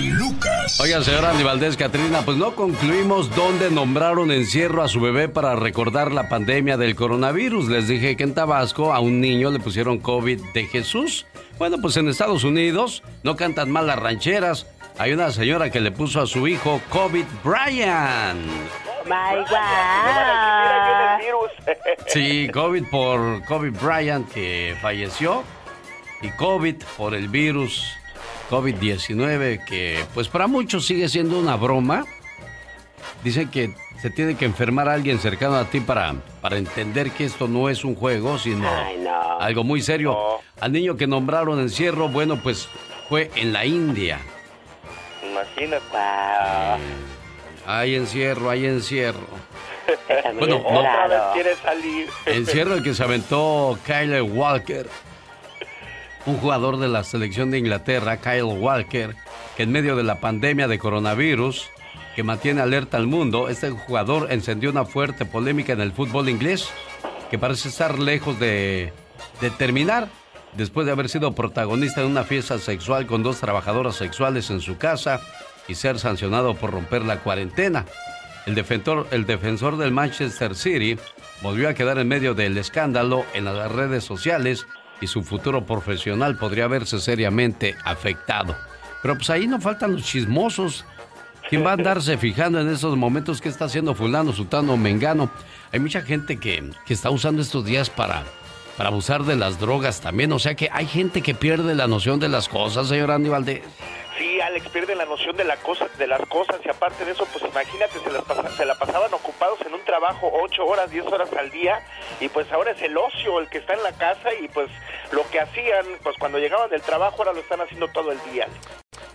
Lucas. Oigan, señora Andy Valdés, Catrina, pues no concluimos dónde nombraron encierro a su bebé para recordar la pandemia del coronavirus. Les dije que en Tabasco a un niño le pusieron COVID de Jesús. Bueno, pues en Estados Unidos no cantan mal las rancheras. Hay una señora que le puso a su hijo COVID Brian. My God. Sí, COVID por COVID Bryant que falleció y COVID por el virus COVID-19 que pues para muchos sigue siendo una broma. Dicen que se tiene que enfermar a alguien cercano a ti para, para entender que esto no es un juego, sino algo muy serio. Al niño que nombraron encierro, bueno, pues fue en la India. Imagínate. Hay encierro, hay encierro. bueno, no, otra vez quiere salir. Encierro el que se aventó Kyle Walker, un jugador de la selección de Inglaterra, Kyle Walker, que en medio de la pandemia de coronavirus que mantiene alerta al mundo, este jugador encendió una fuerte polémica en el fútbol inglés que parece estar lejos de, terminar después de haber sido protagonista de una fiesta sexual con dos trabajadoras sexuales en su casa y ser sancionado por romper la cuarentena. El defensor del Manchester City volvió a quedar en medio del escándalo en las redes sociales y su futuro profesional podría verse seriamente afectado. Pero pues ahí no faltan los chismosos. ¿Quién va a andarse fijando en esos momentos qué está haciendo fulano, sultano, mengano? Hay mucha gente que, que está usando estos días para, para abusar de las drogas también. O sea que hay gente que pierde la noción de las cosas, señor Andy Valdés. Sí, Alex pierde la noción de, la cosa, de las cosas y aparte de eso, pues imagínate, se, las se la pasaban ocupados en un trabajo 8 horas, 10 horas al día y pues ahora es el ocio el que está en la casa y pues lo que hacían, pues cuando llegaban del trabajo ahora lo están haciendo todo el día.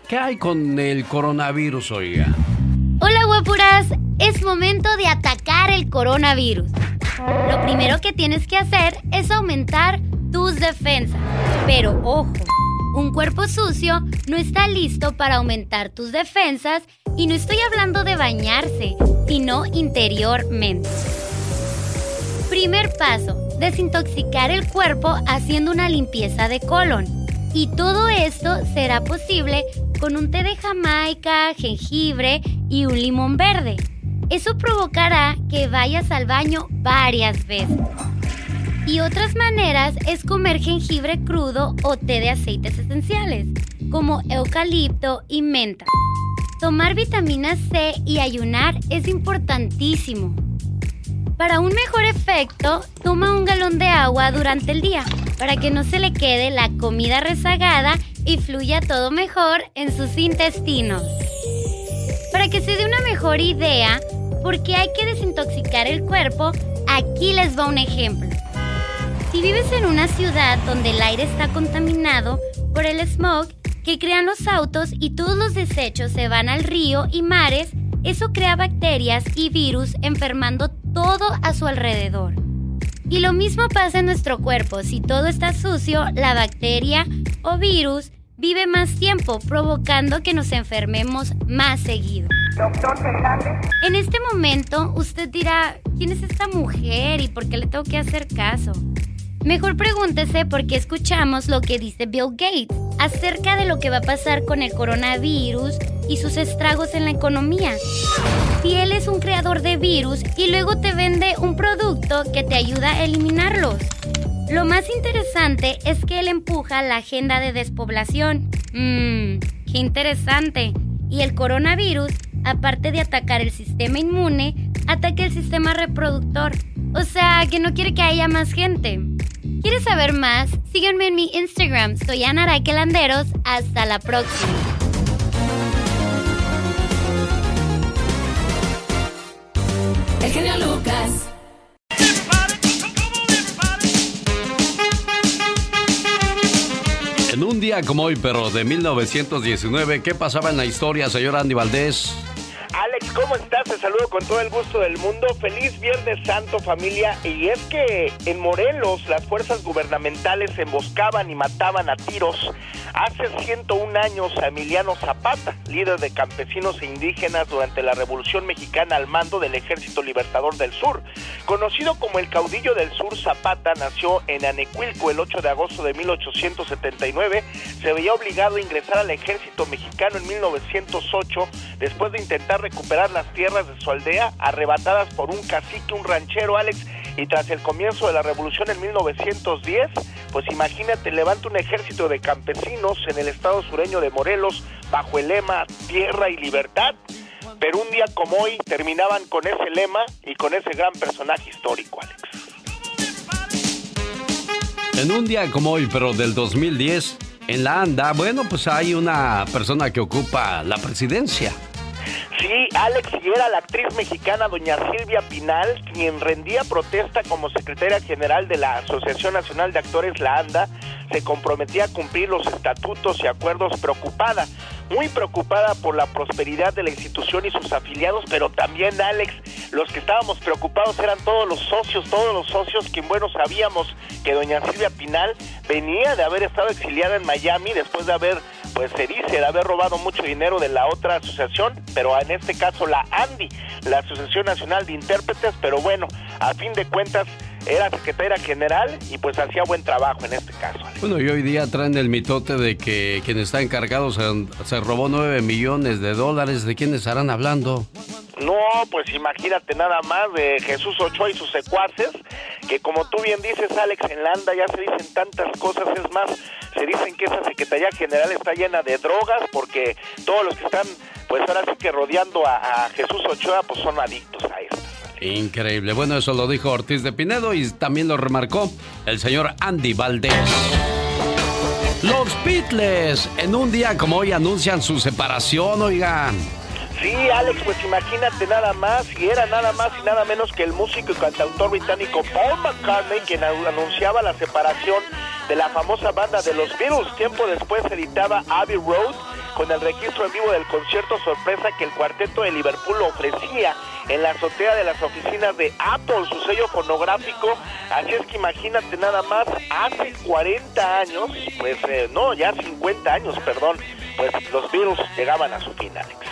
¿Qué hay con el coronavirus, oiga? Hola, guapuras. Es momento de atacar el coronavirus. Lo primero que tienes que hacer es aumentar tus defensas. Pero ojo un cuerpo sucio no está listo para aumentar tus defensas y no estoy hablando de bañarse, sino interiormente. Primer paso, desintoxicar el cuerpo haciendo una limpieza de colon. Y todo esto será posible con un té de jamaica, jengibre y un limón verde. Eso provocará que vayas al baño varias veces. Y otras maneras es comer jengibre crudo o té de aceites esenciales, como eucalipto y menta. Tomar vitamina C y ayunar es importantísimo. Para un mejor efecto, toma un galón de agua durante el día para que no se le quede la comida rezagada y fluya todo mejor en sus intestinos. Para que se dé una mejor idea, porque hay que desintoxicar el cuerpo, aquí les va un ejemplo. Si vives en una ciudad donde el aire está contaminado por el smog que crean los autos y todos los desechos se van al río y mares, eso crea bacterias y virus enfermando todo a su alrededor. Y lo mismo pasa en nuestro cuerpo. Si todo está sucio, la bacteria o virus vive más tiempo, provocando que nos enfermemos más seguido. Doctor Fernández. En este momento, usted dirá, ¿quién es esta mujer y por qué le tengo que hacer caso? Mejor pregúntese por qué escuchamos lo que dice Bill Gates acerca de lo que va a pasar con el coronavirus y sus estragos en la economía. Si él es un creador de virus y luego te vende un producto que te ayuda a eliminarlos. Lo más interesante es que él empuja la agenda de despoblación. Mmm, qué interesante. Y el coronavirus, aparte de atacar el sistema inmune, ataca el sistema reproductor. O sea, que no quiere que haya más gente. ¿Quieres saber más? Sígueme en mi Instagram. Soy Ana Landeros. Hasta la próxima. El genio Lucas. En un día como hoy, pero de 1919, ¿qué pasaba en la historia, señor Andy Valdés? Alex, ¿cómo estás? Te saludo con todo el gusto del mundo. Feliz Viernes Santo, familia. Y es que en Morelos las fuerzas gubernamentales emboscaban y mataban a tiros hace 101 años a Emiliano Zapata, líder de campesinos e indígenas durante la Revolución Mexicana al mando del Ejército Libertador del Sur. Conocido como el caudillo del sur, Zapata nació en Anecuilco el 8 de agosto de 1879. Se veía obligado a ingresar al ejército mexicano en 1908 después de intentar recuperar las tierras de su aldea arrebatadas por un cacique, un ranchero, Alex. Y tras el comienzo de la revolución en 1910, pues imagínate, levanta un ejército de campesinos en el estado sureño de Morelos bajo el lema Tierra y Libertad pero un día como hoy terminaban con ese lema y con ese gran personaje histórico, Alex. En un día como hoy, pero del 2010, en la ANDA, bueno, pues hay una persona que ocupa la presidencia. Sí, Alex, y era la actriz mexicana doña Silvia Pinal, quien rendía protesta como secretaria general de la Asociación Nacional de Actores, la ANDA, se comprometía a cumplir los estatutos y acuerdos preocupada, muy preocupada por la prosperidad de la institución y sus afiliados, pero también Alex, los que estábamos preocupados eran todos los socios, todos los socios que bueno sabíamos que doña Silvia Pinal venía de haber estado exiliada en Miami después de haber, pues se dice, de haber robado mucho dinero de la otra asociación, pero en este caso la ANDI, la Asociación Nacional de Intérpretes, pero bueno, a fin de cuentas era secretaria general y pues hacía buen trabajo en este caso. Bueno, y hoy día traen el mitote de que quien está encargado se, robó 9 millones de dólares. ¿De quién estarán hablando? No, pues imagínate nada más de Jesús Ochoa y sus secuaces, que como tú bien dices, Alex, en Landa ya se dicen tantas cosas, es más, se dicen que esa Secretaría General está llena de drogas porque todos los que están, pues ahora sí que rodeando a, a Jesús Ochoa, pues son adictos a esto. Increíble. Bueno, eso lo dijo Ortiz de Pinedo y también lo remarcó el señor Andy Valdés. Los Beatles en un día como hoy anuncian su separación, oigan. Sí, Alex, pues imagínate nada más, y era nada más y nada menos que el músico y cantautor británico Paul McCartney quien anunciaba la separación de la famosa banda de los Beatles. Tiempo después editaba Abbey Road con el registro en vivo del concierto sorpresa que el cuarteto de Liverpool ofrecía en la azotea de las oficinas de Apple, su sello fonográfico. Así es que imagínate nada más, hace 40 años, pues eh, no, ya 50 años, perdón, pues los virus llegaban a su fin, Alex.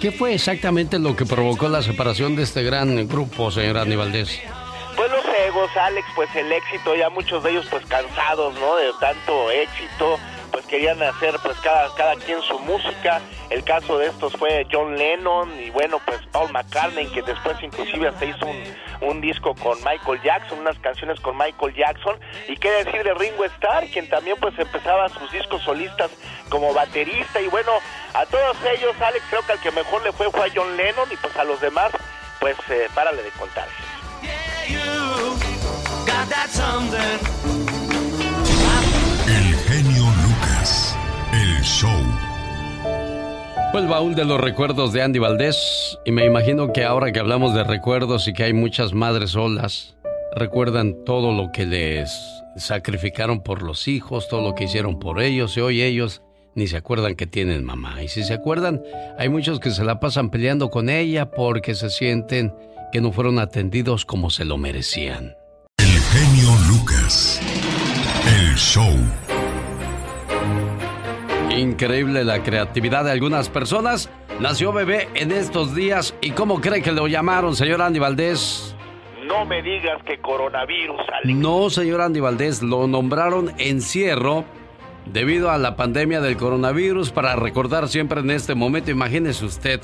¿Qué fue exactamente lo que provocó la separación de este gran grupo, señor Aníbal Pues los egos, Alex, pues el éxito, ya muchos de ellos pues cansados, ¿no? De tanto éxito, pues querían hacer pues cada, cada quien su música. El caso de estos fue John Lennon y bueno pues Paul McCartney que después inclusive hasta hizo un, un disco con Michael Jackson, unas canciones con Michael Jackson. Y qué decir de Ringo Starr, quien también pues empezaba sus discos solistas como baterista. Y bueno, a todos ellos, Alex, creo que al que mejor le fue fue a John Lennon y pues a los demás, pues eh, párale de contar. el show. Fue el baúl de los recuerdos de Andy Valdés y me imagino que ahora que hablamos de recuerdos y que hay muchas madres solas, recuerdan todo lo que les sacrificaron por los hijos, todo lo que hicieron por ellos y hoy ellos ni se acuerdan que tienen mamá. Y si se acuerdan, hay muchos que se la pasan peleando con ella porque se sienten que no fueron atendidos como se lo merecían. El genio Lucas. El show. Increíble la creatividad de algunas personas. Nació bebé en estos días y ¿cómo cree que lo llamaron, señor Andy Valdés? No me digas que coronavirus, No, señor Andy Valdés, lo nombraron encierro debido a la pandemia del coronavirus para recordar siempre en este momento. Imagínese usted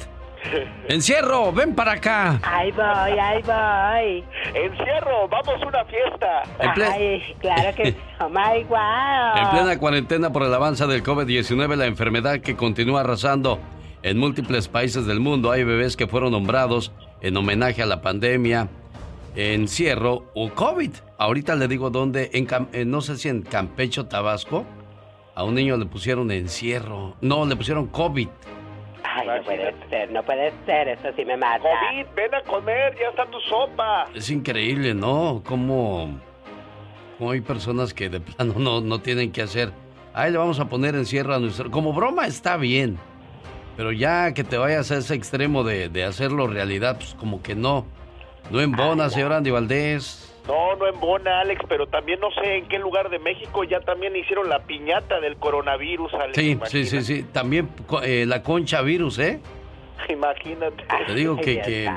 Encierro, ven para acá. Ahí voy, ahí voy. Encierro, vamos a una fiesta. Ay, claro que oh my wow. En plena cuarentena por el avance del COVID-19, la enfermedad que continúa arrasando en múltiples países del mundo, hay bebés que fueron nombrados en homenaje a la pandemia, encierro o COVID. Ahorita le digo dónde, en, no sé si en Campecho, Tabasco, a un niño le pusieron encierro. No, le pusieron COVID. Ay, no puede ser, no puede ser, eso sí me mata. COVID, ven a comer, ya está tu sopa. Es increíble, ¿no? Como, hay personas que de plano no, no tienen que hacer. Ahí le vamos a poner encierro a nuestro... Como broma está bien, pero ya que te vayas a ese extremo de, de hacerlo realidad, pues como que no. No embona, señor Andy Valdés. No, no en Bona, Alex, pero también no sé en qué lugar de México ya también hicieron la piñata del coronavirus, Alex. Sí, sí, sí, sí. También eh, la concha virus, ¿eh? Imagínate. Te digo que... Que.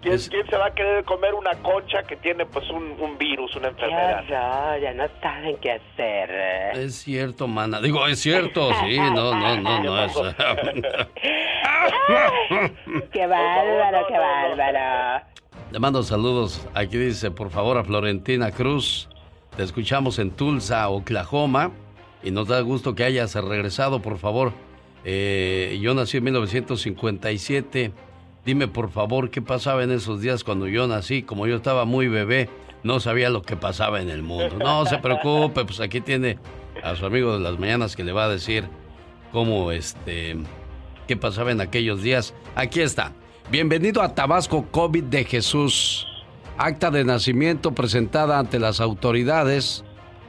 ¿Quién, es- quién se va a querer comer una concha que tiene pues un, un virus, una enfermedad? horror, ya no saben qué hacer. es cierto, mana. Digo, es cierto, sí, no, no, no, no es... Qué bárbaro, qué bárbaro. Le mando saludos. Aquí dice, por favor, a Florentina Cruz. Te escuchamos en Tulsa, Oklahoma. Y nos da gusto que hayas regresado, por favor. Eh, yo nací en 1957. Dime, por favor, qué pasaba en esos días cuando yo nací. Como yo estaba muy bebé, no sabía lo que pasaba en el mundo. No se preocupe, pues aquí tiene a su amigo de las mañanas que le va a decir cómo, este, qué pasaba en aquellos días. Aquí está. Bienvenido a Tabasco COVID de Jesús. Acta de nacimiento presentada ante las autoridades.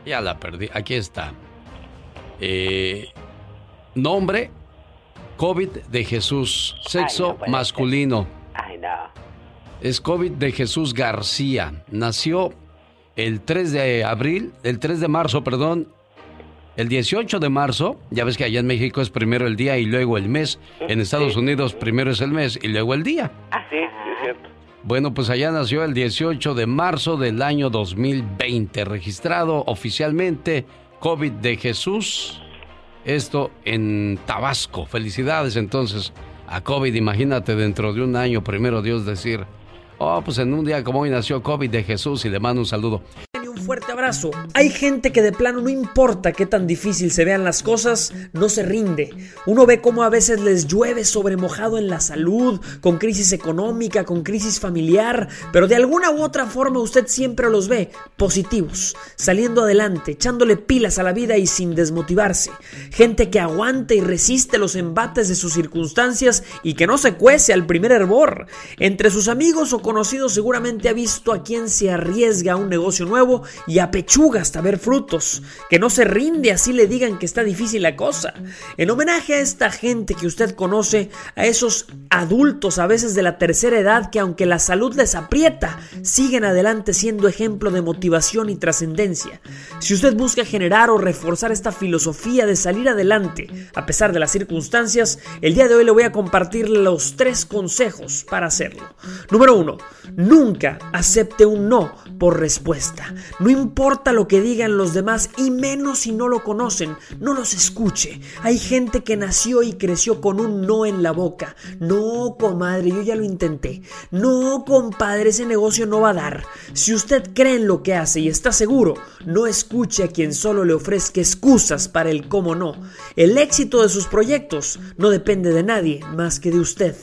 Ya la perdí. Aquí está. Eh, nombre, COVID de Jesús. Sexo Ay, no puede masculino. Ay, no. Es COVID de Jesús García. Nació el 3 de abril, el 3 de marzo, perdón. El 18 de marzo, ya ves que allá en México es primero el día y luego el mes. En Estados Unidos primero es el mes y luego el día. Sí, sí, es cierto. Bueno, pues allá nació el 18 de marzo del año 2020, registrado oficialmente COVID de Jesús. Esto en Tabasco. Felicidades entonces a COVID. Imagínate dentro de un año, primero Dios decir, oh, pues en un día como hoy nació COVID de Jesús y le mando un saludo. Fuerte abrazo. Hay gente que de plano no importa qué tan difícil se vean las cosas, no se rinde. Uno ve cómo a veces les llueve sobre mojado en la salud, con crisis económica, con crisis familiar, pero de alguna u otra forma usted siempre los ve positivos, saliendo adelante, echándole pilas a la vida y sin desmotivarse. Gente que aguanta y resiste los embates de sus circunstancias y que no se cuece al primer hervor. Entre sus amigos o conocidos seguramente ha visto a quien se arriesga a un negocio nuevo y apechuga hasta ver frutos, que no se rinde así le digan que está difícil la cosa. En homenaje a esta gente que usted conoce, a esos adultos a veces de la tercera edad que aunque la salud les aprieta, siguen adelante siendo ejemplo de motivación y trascendencia. Si usted busca generar o reforzar esta filosofía de salir adelante a pesar de las circunstancias, el día de hoy le voy a compartir los tres consejos para hacerlo. Número uno, nunca acepte un no por respuesta. No importa lo que digan los demás y menos si no lo conocen, no los escuche. Hay gente que nació y creció con un no en la boca. No, comadre, yo ya lo intenté. No, compadre, ese negocio no va a dar. Si usted cree en lo que hace y está seguro, no escuche a quien solo le ofrezca excusas para el cómo no. El éxito de sus proyectos no depende de nadie más que de usted.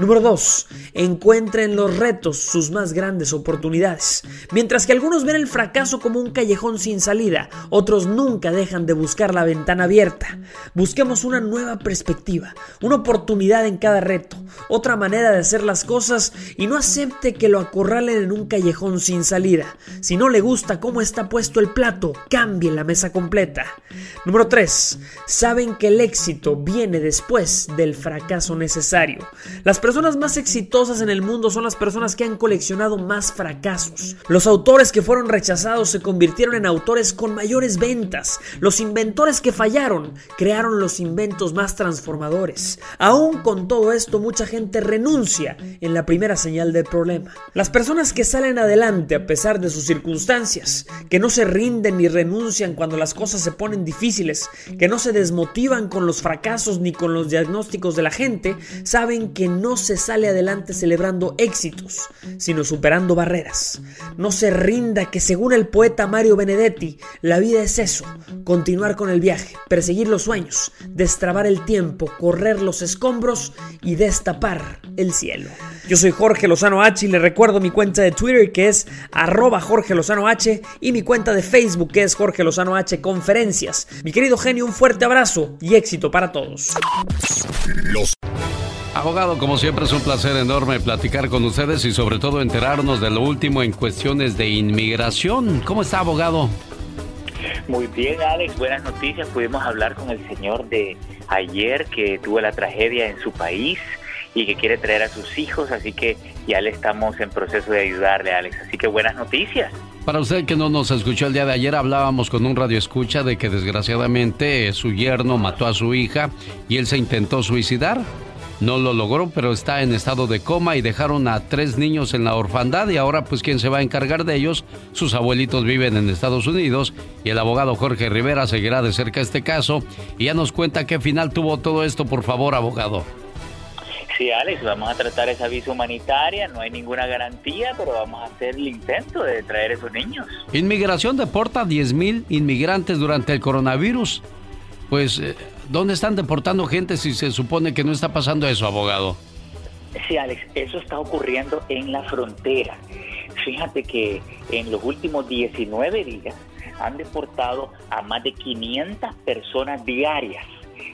Número 2. Encuentre en los retos sus más grandes oportunidades. Mientras que algunos ven el fracaso como un callejón sin salida, otros nunca dejan de buscar la ventana abierta. Busquemos una nueva perspectiva, una oportunidad en cada reto, otra manera de hacer las cosas y no acepte que lo acorralen en un callejón sin salida. Si no le gusta cómo está puesto el plato, cambie la mesa completa. Número 3. Saben que el éxito viene después del fracaso necesario. Las personas más exitosas en el mundo son las personas que han coleccionado más fracasos. Los autores que fueron rechazados se convirtieron en autores con mayores ventas. Los inventores que fallaron crearon los inventos más transformadores. Aún con todo esto, mucha gente renuncia en la primera señal del problema. Las personas que salen adelante a pesar de sus circunstancias, que no se rinden ni renuncian cuando las cosas se ponen difíciles, que no se desmotivan con los fracasos ni con los diagnósticos de la gente, saben que no se sale adelante celebrando éxitos, sino superando barreras. No se rinda que según el poeta Mario Benedetti, la vida es eso, continuar con el viaje, perseguir los sueños, destrabar el tiempo, correr los escombros y destapar el cielo. Yo soy Jorge Lozano H y le recuerdo mi cuenta de Twitter que es arroba Jorge Lozano H y mi cuenta de Facebook que es Jorge Lozano H Conferencias. Mi querido genio, un fuerte abrazo y éxito para todos. Abogado, como siempre es un placer enorme platicar con ustedes y sobre todo enterarnos de lo último en cuestiones de inmigración. ¿Cómo está, abogado? Muy bien, Alex, buenas noticias. Pudimos hablar con el señor de ayer que tuvo la tragedia en su país y que quiere traer a sus hijos, así que ya le estamos en proceso de ayudarle, Alex. Así que buenas noticias. Para usted que no nos escuchó el día de ayer, hablábamos con un radio escucha de que desgraciadamente su yerno mató a su hija y él se intentó suicidar. No lo logró, pero está en estado de coma y dejaron a tres niños en la orfandad y ahora pues quién se va a encargar de ellos. Sus abuelitos viven en Estados Unidos y el abogado Jorge Rivera seguirá de cerca este caso y ya nos cuenta qué final tuvo todo esto, por favor, abogado. Sí, Alex, vamos a tratar esa visa humanitaria, no hay ninguna garantía, pero vamos a hacer el intento de traer esos niños. Inmigración deporta 10.000 inmigrantes durante el coronavirus. Pues, eh, ¿dónde están deportando gente si se supone que no está pasando eso, abogado? Sí, Alex, eso está ocurriendo en la frontera. Fíjate que en los últimos 19 días han deportado a más de 500 personas diarias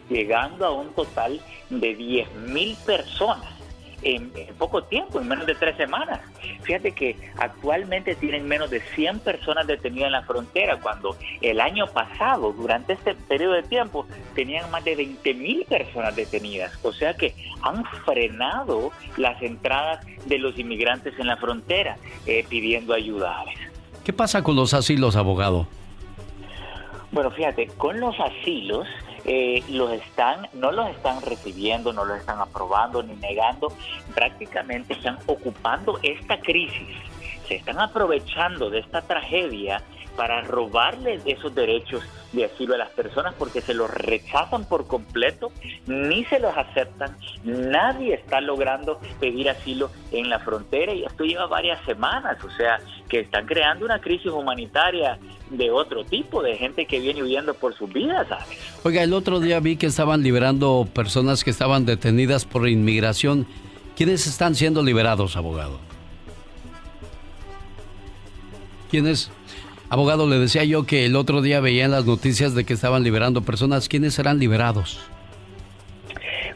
llegando a un total de 10.000 personas en, poco tiempo, en menos de tres semanas. Fíjate que actualmente tienen menos de 100 personas detenidas en la frontera, cuando el año pasado, durante este periodo de tiempo, tenían más de 20.000 personas detenidas. O sea que han frenado las entradas de los inmigrantes en la frontera eh, pidiendo ayuda. ¿Qué pasa con los asilos, abogado? Bueno, fíjate, con los asilos eh, los están, no los están recibiendo, no los están aprobando ni negando, prácticamente están ocupando esta crisis, se están aprovechando de esta tragedia para robarles esos derechos de asilo a las personas porque se los rechazan por completo, ni se los aceptan, nadie está logrando pedir asilo en la frontera y esto lleva varias semanas, o sea, que están creando una crisis humanitaria de otro tipo, de gente que viene huyendo por sus vidas, ¿sabes? Oiga, el otro día vi que estaban liberando personas que estaban detenidas por inmigración. ¿Quiénes están siendo liberados, abogado? ¿Quiénes? Abogado, le decía yo que el otro día veía en las noticias de que estaban liberando personas. ¿Quiénes serán liberados?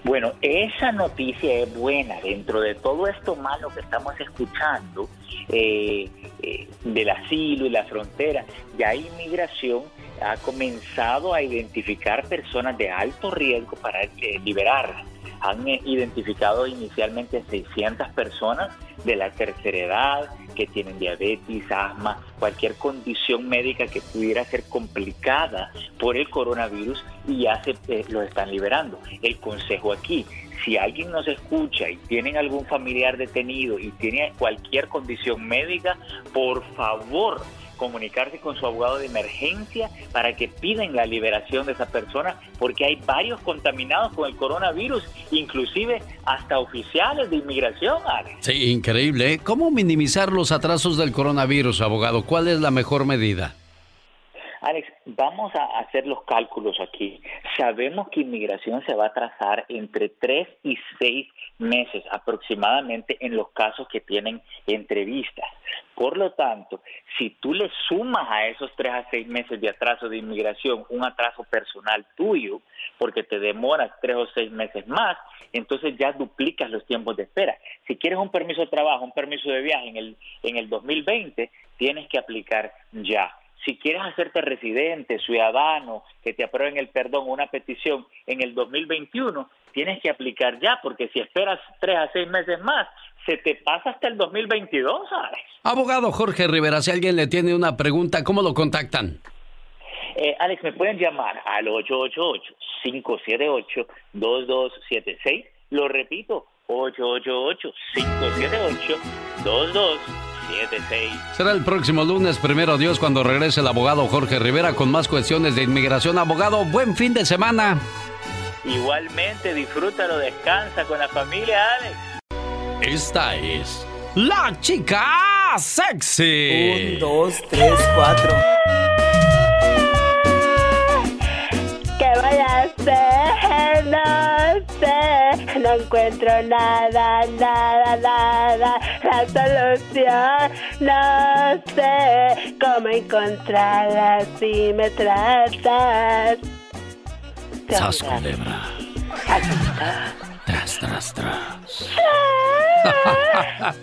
Bueno, esa noticia es buena dentro de todo esto malo que estamos escuchando eh, eh, del asilo y la frontera. Ya inmigración ha comenzado a identificar personas de alto riesgo para eh, liberarlas han identificado inicialmente 600 personas de la tercera edad que tienen diabetes, asma, cualquier condición médica que pudiera ser complicada por el coronavirus y ya se eh, los están liberando. El consejo aquí, si alguien nos escucha y tienen algún familiar detenido y tiene cualquier condición médica, por favor, comunicarse con su abogado de emergencia para que piden la liberación de esa persona porque hay varios contaminados con el coronavirus, inclusive hasta oficiales de inmigración. Sí, increíble. ¿eh? ¿Cómo minimizar los atrasos del coronavirus, abogado? ¿Cuál es la mejor medida? Alex, vamos a hacer los cálculos aquí. Sabemos que inmigración se va a atrasar entre tres y seis meses aproximadamente en los casos que tienen entrevistas. Por lo tanto, si tú le sumas a esos tres a seis meses de atraso de inmigración un atraso personal tuyo, porque te demoras tres o seis meses más, entonces ya duplicas los tiempos de espera. Si quieres un permiso de trabajo, un permiso de viaje en el, en el 2020, tienes que aplicar ya si quieres hacerte residente, ciudadano, que te aprueben el perdón, una petición en el 2021, tienes que aplicar ya, porque si esperas tres a seis meses más, se te pasa hasta el 2022, ¿sabes? Abogado Jorge Rivera, si alguien le tiene una pregunta, ¿cómo lo contactan? Eh, Alex, me pueden llamar al 888-578-2276. Lo repito, 888-578-2276. Será el próximo lunes, primero Dios, cuando regrese el abogado Jorge Rivera con más cuestiones de inmigración. Abogado, buen fin de semana. Igualmente, disfrútalo, descansa con la familia, Alex. Esta es la chica sexy. Un, dos, tres, cuatro. ¿Qué voy a hacer? No sé, no encuentro nada, nada, nada. La solución, no sé cómo encontrarla si me tratas. Sas culebra. Tras, tras, tras.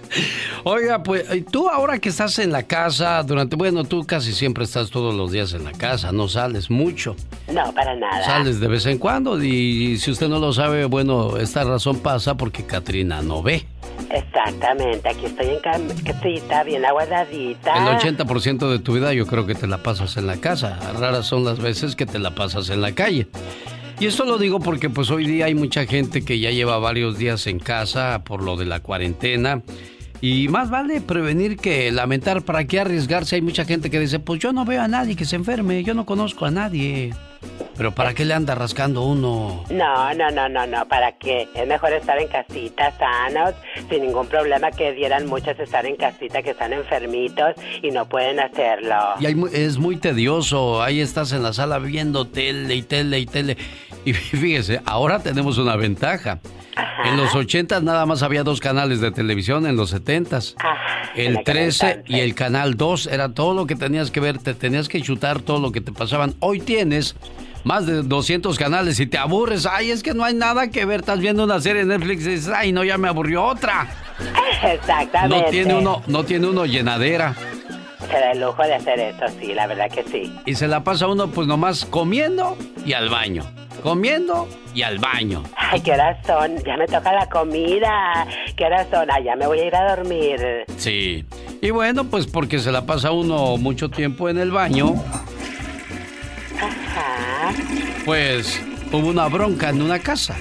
Oiga, pues tú ahora que estás en la casa, durante, bueno, tú casi siempre estás todos los días en la casa, no sales mucho. No, para nada. Sales de vez en cuando y, si usted no lo sabe, bueno, esta razón pasa porque Katrina no ve. Exactamente, aquí estoy en casita, bien aguardadita. El 80% de tu vida yo creo que te la pasas en la casa. Raras son las veces que te la pasas en la calle. Y esto lo digo porque pues hoy día hay mucha gente que ya lleva varios días en casa por lo de la cuarentena. Y más vale prevenir que lamentar. ¿Para qué arriesgarse? Hay mucha gente que dice, pues yo no veo a nadie que se enferme, yo no conozco a nadie. Pero ¿para qué le anda rascando uno? No, no, no, no, no, ¿para qué? Es mejor estar en casita, sanos, sin ningún problema que dieran muchos estar en casita que están enfermitos y no pueden hacerlo. Y es muy tedioso, ahí estás en la sala viendo tele y tele y tele. Y fíjese, ahora tenemos una ventaja. En los 80 nada más había dos canales de televisión, en los 70 Ah, el 13 y el canal 2 era todo lo que tenías que ver, te tenías que chutar todo lo que te pasaban. Hoy tienes más de 200 canales y te aburres. Ay, es que no hay nada que ver. Estás viendo una serie de Netflix y dices, ay, no, ya me aburrió otra. Exactamente. No tiene uno, no tiene uno llenadera. Se da el lujo de hacer eso, sí, la verdad que sí. Y se la pasa uno pues nomás comiendo y al baño. Comiendo y al baño. Ay, qué horas son, ya me toca la comida. ¿Qué horas son? Ay, ya me voy a ir a dormir. Sí. Y bueno, pues porque se la pasa uno mucho tiempo en el baño. Ajá. Pues hubo una bronca en una casa.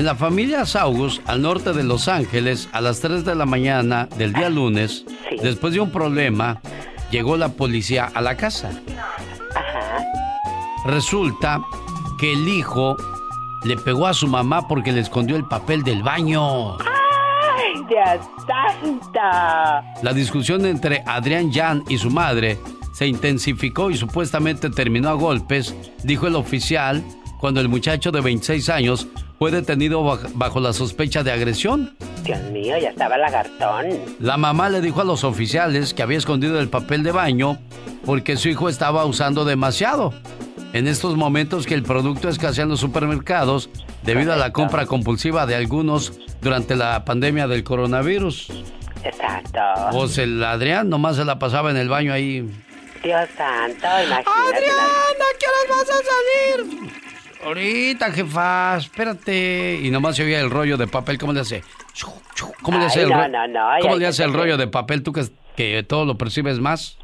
En la familia Saugus, al norte de Los Ángeles, a las 3 de la mañana del día lunes, después de un problema, llegó la policía a la casa. Resulta que el hijo le pegó a su mamá porque le escondió el papel del baño. ¡Ay, Dios santo! La discusión entre Adrián Jan y su madre se intensificó y supuestamente terminó a golpes, dijo el oficial, cuando el muchacho de 26 años fue detenido baj- bajo la sospecha de agresión. Dios mío, ya estaba lagartón. La mamá le dijo a los oficiales que había escondido el papel de baño porque su hijo estaba usando demasiado. En estos momentos que el producto escasea en los supermercados debido a la compra compulsiva de algunos durante la pandemia del coronavirus. Exacto. Pues el Adrián nomás se la pasaba en el baño ahí. Dios santo, imagínate. ¡Adriana, qué horas vas a salir? Ahorita, jefa, espérate. Y nomás se oía el rollo de papel, ¿cómo le hace? ¿Cómo le hace Ay, el no, rollo? no, no, ay, ¿Cómo ay, le hace el rollo de papel tú que, que todo lo percibes más?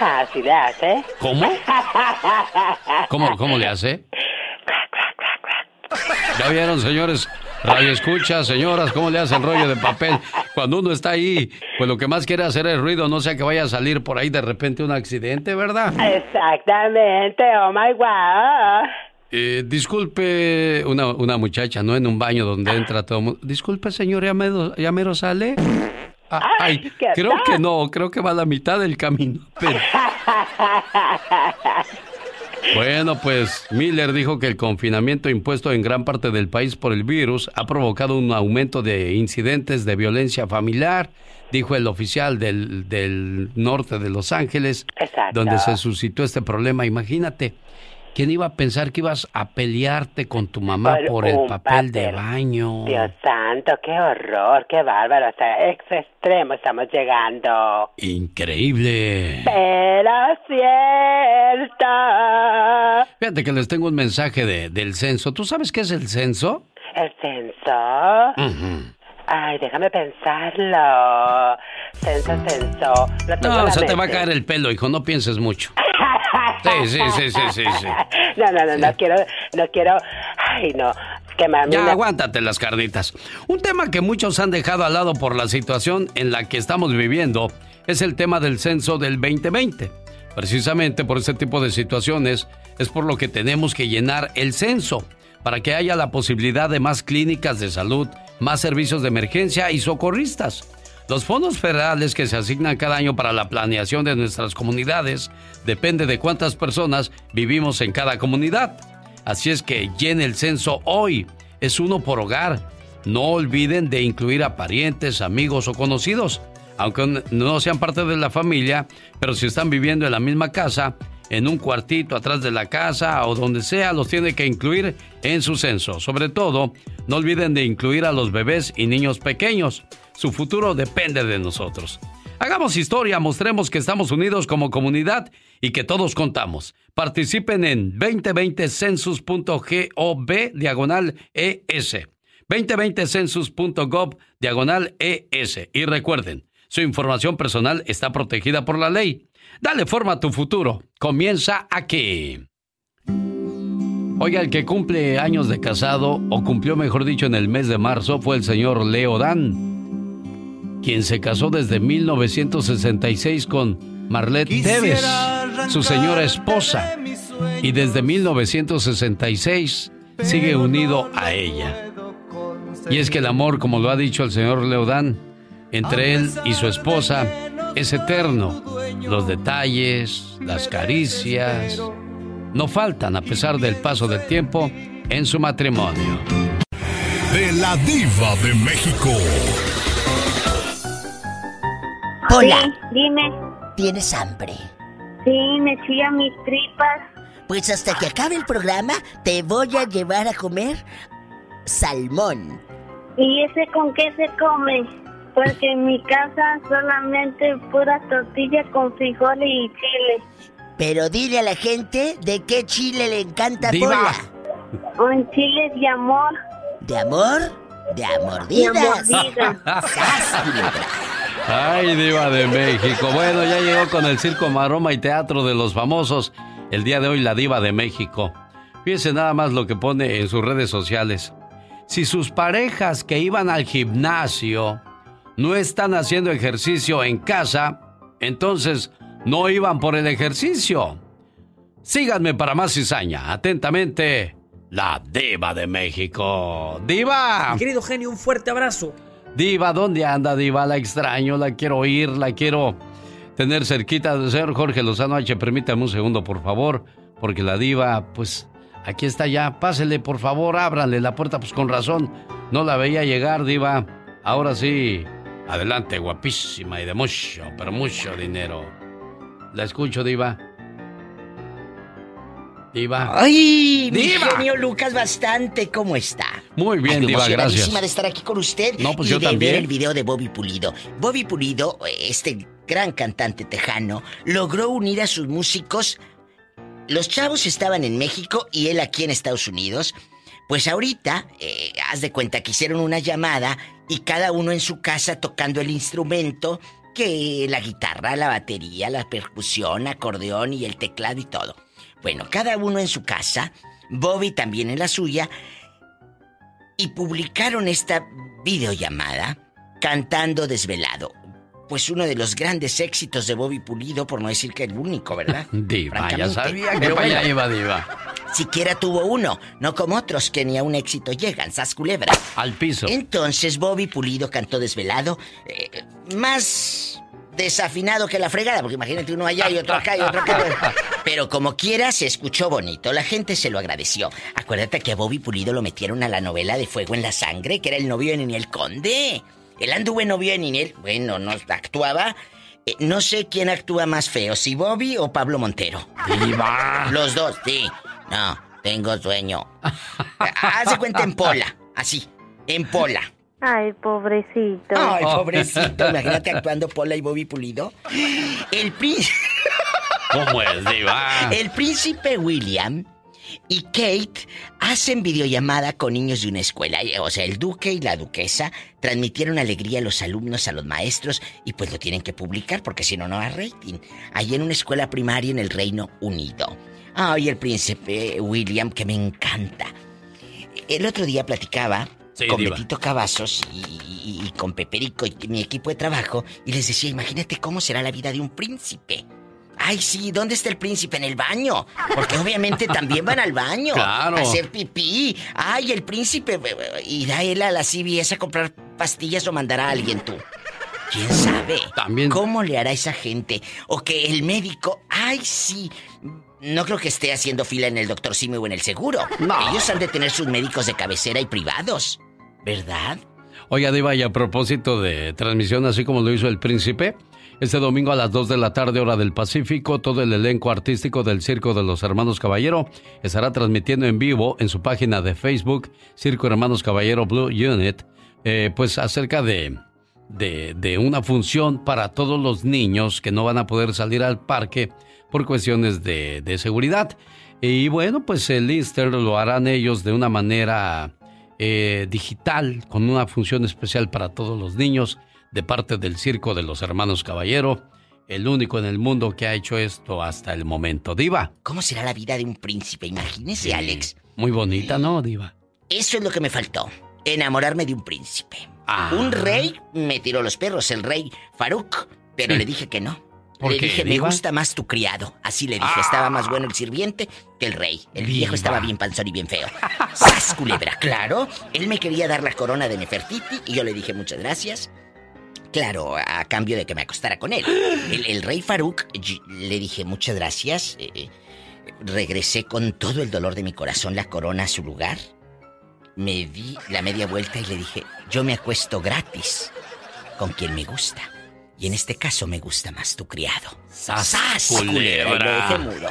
Así le hace. ¿Cómo? ¿Cómo, cómo le hace? ¿Ya vieron, señores? Radio escucha, señoras, cómo le hace el rollo de papel. Cuando uno está ahí, pues lo que más quiere hacer es ruido, no sea que vaya a salir por ahí de repente un accidente, ¿verdad? Exactamente, oh my god. Eh, disculpe, una, una muchacha, ¿no? En un baño donde entra todo el mundo. Disculpe, señor, ¿ya mero, ya mero sale? Ah, ay, ¿qué creo que no, creo que va a la mitad del camino. Pero, bueno, pues Miller dijo que el confinamiento impuesto en gran parte del país por el virus ha provocado un aumento de incidentes de violencia familiar, dijo el oficial del, del norte de Los Ángeles, Exacto. donde se suscitó este problema. Imagínate, ¿quién iba a pensar que ibas a pelearte con tu mamá Por por el papel de baño? Dios santo, qué horror, qué bárbaro. Hasta ex extremo estamos llegando. Increíble. Pero cierto. Fíjate que les tengo un mensaje de, del censo. ¿Tú sabes qué es el censo? ¿El censo? Ay, déjame pensarlo. Censo, censo. No, la se te va a caer el pelo, hijo, no pienses mucho. Sí, sí, sí, sí, sí, sí. No, no, no, no quiero, no quiero. Ay, no. Quemarme Ya aguántate las carnitas. Un tema que muchos han dejado al lado por la situación en la que estamos viviendo es el tema del censo del 2020. Precisamente por ese tipo de situaciones es por lo que tenemos que llenar el censo, para que haya la posibilidad de más clínicas de salud, más servicios de emergencia y socorristas. Los fondos federales que se asignan cada año para la planeación de nuestras comunidades depende de cuántas personas vivimos en cada comunidad. Así es que llene el censo hoy. Es uno por hogar. No olviden de incluir a parientes, amigos o conocidos. Aunque no sean parte de la familia, pero si están viviendo en la misma casa, en un cuartito atrás de la casa o donde sea, los tiene que incluir en su censo. Sobre todo, no olviden de incluir a los bebés y niños pequeños. Su futuro depende de nosotros. Hagamos historia, mostremos que estamos unidos como comunidad y que todos contamos. Participen en 2020census.gov diagonal ES. 2020census.gov diagonal ES. Y recuerden, su información personal está protegida por la ley. Dale forma a tu futuro. Comienza aquí. Oiga, el que cumple años de casado, o cumplió mejor dicho en el mes de marzo, fue el señor Leo Dan, quien se casó desde 1966 con Marlette Teves, su señora esposa, y desde 1966 sigue unido a ella. Y es que el amor, como lo ha dicho el señor Leodán, entre él y su esposa es eterno. Los detalles, las caricias, no faltan a pesar del paso del tiempo en su matrimonio. De la diva de México. Hola. dime. ¿Tienes hambre? Sí, me chillan mis tripas. Pues hasta que acabe el programa te voy a llevar a comer salmón. ¿Y ese con qué se come? Porque en mi casa solamente pura tortilla con frijoles y chile. Pero dile a la gente de qué chile le encanta Diva. Pola. Un chile de amor. ¿De amor? De amordidas. De mordida. ¡Sas, culebra! Ay, diva de México. Bueno, ya llegó con el Circo Maroma y Teatro de los Famosos. El día de hoy, la diva de México. Fíjense nada más lo que pone en sus redes sociales. Si sus parejas que iban al gimnasio no están haciendo ejercicio en casa, entonces no iban por el ejercicio. Síganme para más cizaña. Atentamente, la diva de México. ¡Diva! Mi querido genio, un fuerte abrazo. Diva, ¿dónde anda, Diva? La extraño, la quiero oír, la quiero tener cerquita. Señor Jorge Lozano H, permítame un segundo, por favor, porque la Diva, pues, aquí está ya. Pásele, por favor, ábranle la puerta, pues con razón. No la veía llegar, Diva. Ahora sí, adelante, guapísima y de mucho, pero mucho dinero. La escucho, Diva. Diva. ¡Ay, mi Diva. genio Lucas bastante! ¿Cómo está? Muy bien, Ay, Diva, gracias. de estar aquí con usted No, pues y yo de también. ver el video de Bobby Pulido. Bobby Pulido, este gran cantante tejano, logró unir a sus músicos. Los chavos estaban en México y él aquí en Estados Unidos. Pues ahorita, eh, haz de cuenta que hicieron una llamada y cada uno en su casa tocando el instrumento, que la guitarra, la batería, la percusión, acordeón y el teclado y todo. Bueno, cada uno en su casa, Bobby también en la suya, y publicaron esta videollamada cantando desvelado. Pues uno de los grandes éxitos de Bobby Pulido, por no decir que el único, ¿verdad? Diva, ya sabía que Pero bueno, iba, Diva. Siquiera tuvo uno, no como otros que ni a un éxito llegan, sas culebra. Al piso. Entonces Bobby Pulido cantó desvelado, eh, más desafinado que la fregada, porque imagínate uno allá y otro acá y otro acá. Pero como quiera, se escuchó bonito, la gente se lo agradeció. Acuérdate que a Bobby Pulido lo metieron a la novela de Fuego en la Sangre, que era el novio de Niniel Conde. Él anduvo en novio de Niniel, bueno, no actuaba. eh, no sé quién actúa más feo, si Bobby o Pablo Montero. Diva. Los dos, sí. No, tengo sueño. Haz de cuenta en pola, así, en pola. Ay, pobrecito. Ay, pobrecito. Imagínate actuando Pola y Bobby Pulido. El príncipe. ¿Cómo es, Diva? El príncipe William y Kate hacen videollamada con niños de una escuela. O sea, el duque y la duquesa transmitieron alegría a los alumnos, a los maestros, y pues lo tienen que publicar porque si no, no hay rating. Allí en una escuela primaria en el Reino Unido. Ay, el príncipe William, que me encanta. El otro día platicaba Sí, con diva. Betito Cavazos y, y- y con Peperico y mi equipo de trabajo y les decía, imagínate cómo será la vida de un príncipe. Ay, sí, ¿dónde está el príncipe? En el baño. Porque obviamente también van al baño. Claro. A hacer pipí. Ay, el príncipe. eh, ¿Irá él a la CVS a comprar pastillas o mandará a alguien tú? ¿Quién sabe? También- ¿Cómo le hará esa gente? O que el médico. Ay, sí. No creo que esté haciendo fila en el doctor Simi o en el seguro. No. Ellos han de tener sus médicos de cabecera y privados. ¿Verdad? Oiga, Diva, y a propósito de transmisión, así como lo hizo el príncipe, este domingo a las 2 de la tarde, hora del Pacífico, todo el elenco artístico del Circo de los Hermanos Caballero estará transmitiendo en vivo en su página de Facebook, Circo Hermanos Caballero Blue Unit, eh, pues acerca de, de, una función para todos los niños que no van a poder salir al parque por cuestiones de, de seguridad. Y bueno, pues el Easter lo harán ellos de una manera eh, digital, con una función especial para todos los niños, de parte del Circo de los Hermanos Caballero, el único en el mundo que ha hecho esto hasta el momento. Diva. ¿Cómo será la vida de un príncipe? Imagínese, Alex. Muy bonita, ¿no, Diva? Eso es lo que me faltó. Enamorarme de un príncipe. Ah. Un rey me tiró los perros, el rey Faruk, pero Sí. le dije que no. ¿Por le qué, dije, me gusta más tu criado. Así le dije, estaba más bueno el sirviente que el rey. El Diva. viejo estaba bien panzón y bien feo. ¡Sas, culebra! Claro, él me quería dar la corona de Nefertiti y yo le dije muchas gracias. Claro, a cambio de que me acostara con él. El, el rey Faruk, le dije muchas gracias. eh, eh, regresé con todo el dolor de mi corazón la corona a su lugar. Me di la media vuelta y le dije, yo me acuesto gratis con quien me gusta. Y en este caso me gusta más tu criado. ¡Sas, ¡Sas, culebra! Y lo dejé mudo.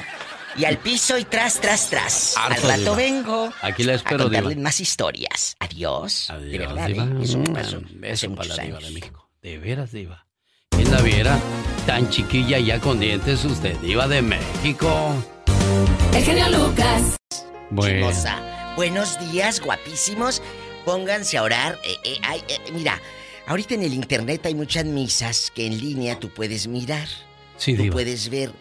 Y al piso y tras, tras, tras. Al rato Diva. vengo Aquí la a espero, contarles Diva. más historias. Adiós. de Adiós, verdad, Diva. ¿eh? Eso me Mm, pasó beso hace para muchos la Diva años. de México. De veras, Diva. ¿Quién la viera? Tan chiquilla y ya con dientes usted, Diva de México. El genio Lucas. Bueno. Buenos días, guapísimos. Pónganse a orar. Eh, eh, ay, eh, mira, ahorita en el internet hay muchas misas que en línea tú puedes mirar. Sí, tú Diva. puedes ver.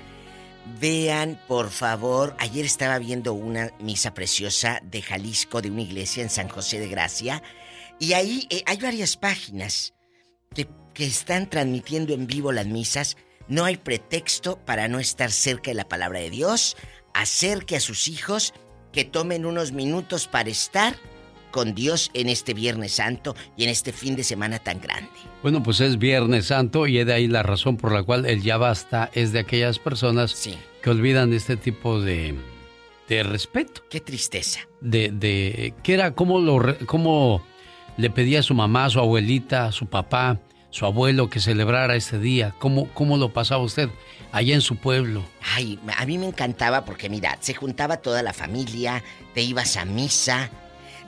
Vean, por favor. Ayer estaba viendo una misa preciosa de Jalisco, de una iglesia en San José de Gracia. Y ahí eh, hay varias páginas que, que están transmitiendo en vivo las misas. No hay pretexto para no estar cerca de la palabra de Dios. Acerque a sus hijos que tomen unos minutos para estar con Dios en este Viernes Santo y en este fin de semana tan grande. Bueno, pues es Viernes Santo y es de ahí la razón por la cual el ya basta es de aquellas personas que olvidan este tipo de, de respeto. Qué tristeza. De, de que era como lo cómo le pedía a su mamá, a su abuelita, a su papá, su abuelo que celebrara este día. ¿Cómo, cómo lo pasaba usted allá en su pueblo? Ay, a mí me encantaba porque mira, se juntaba toda la familia, te ibas a misa.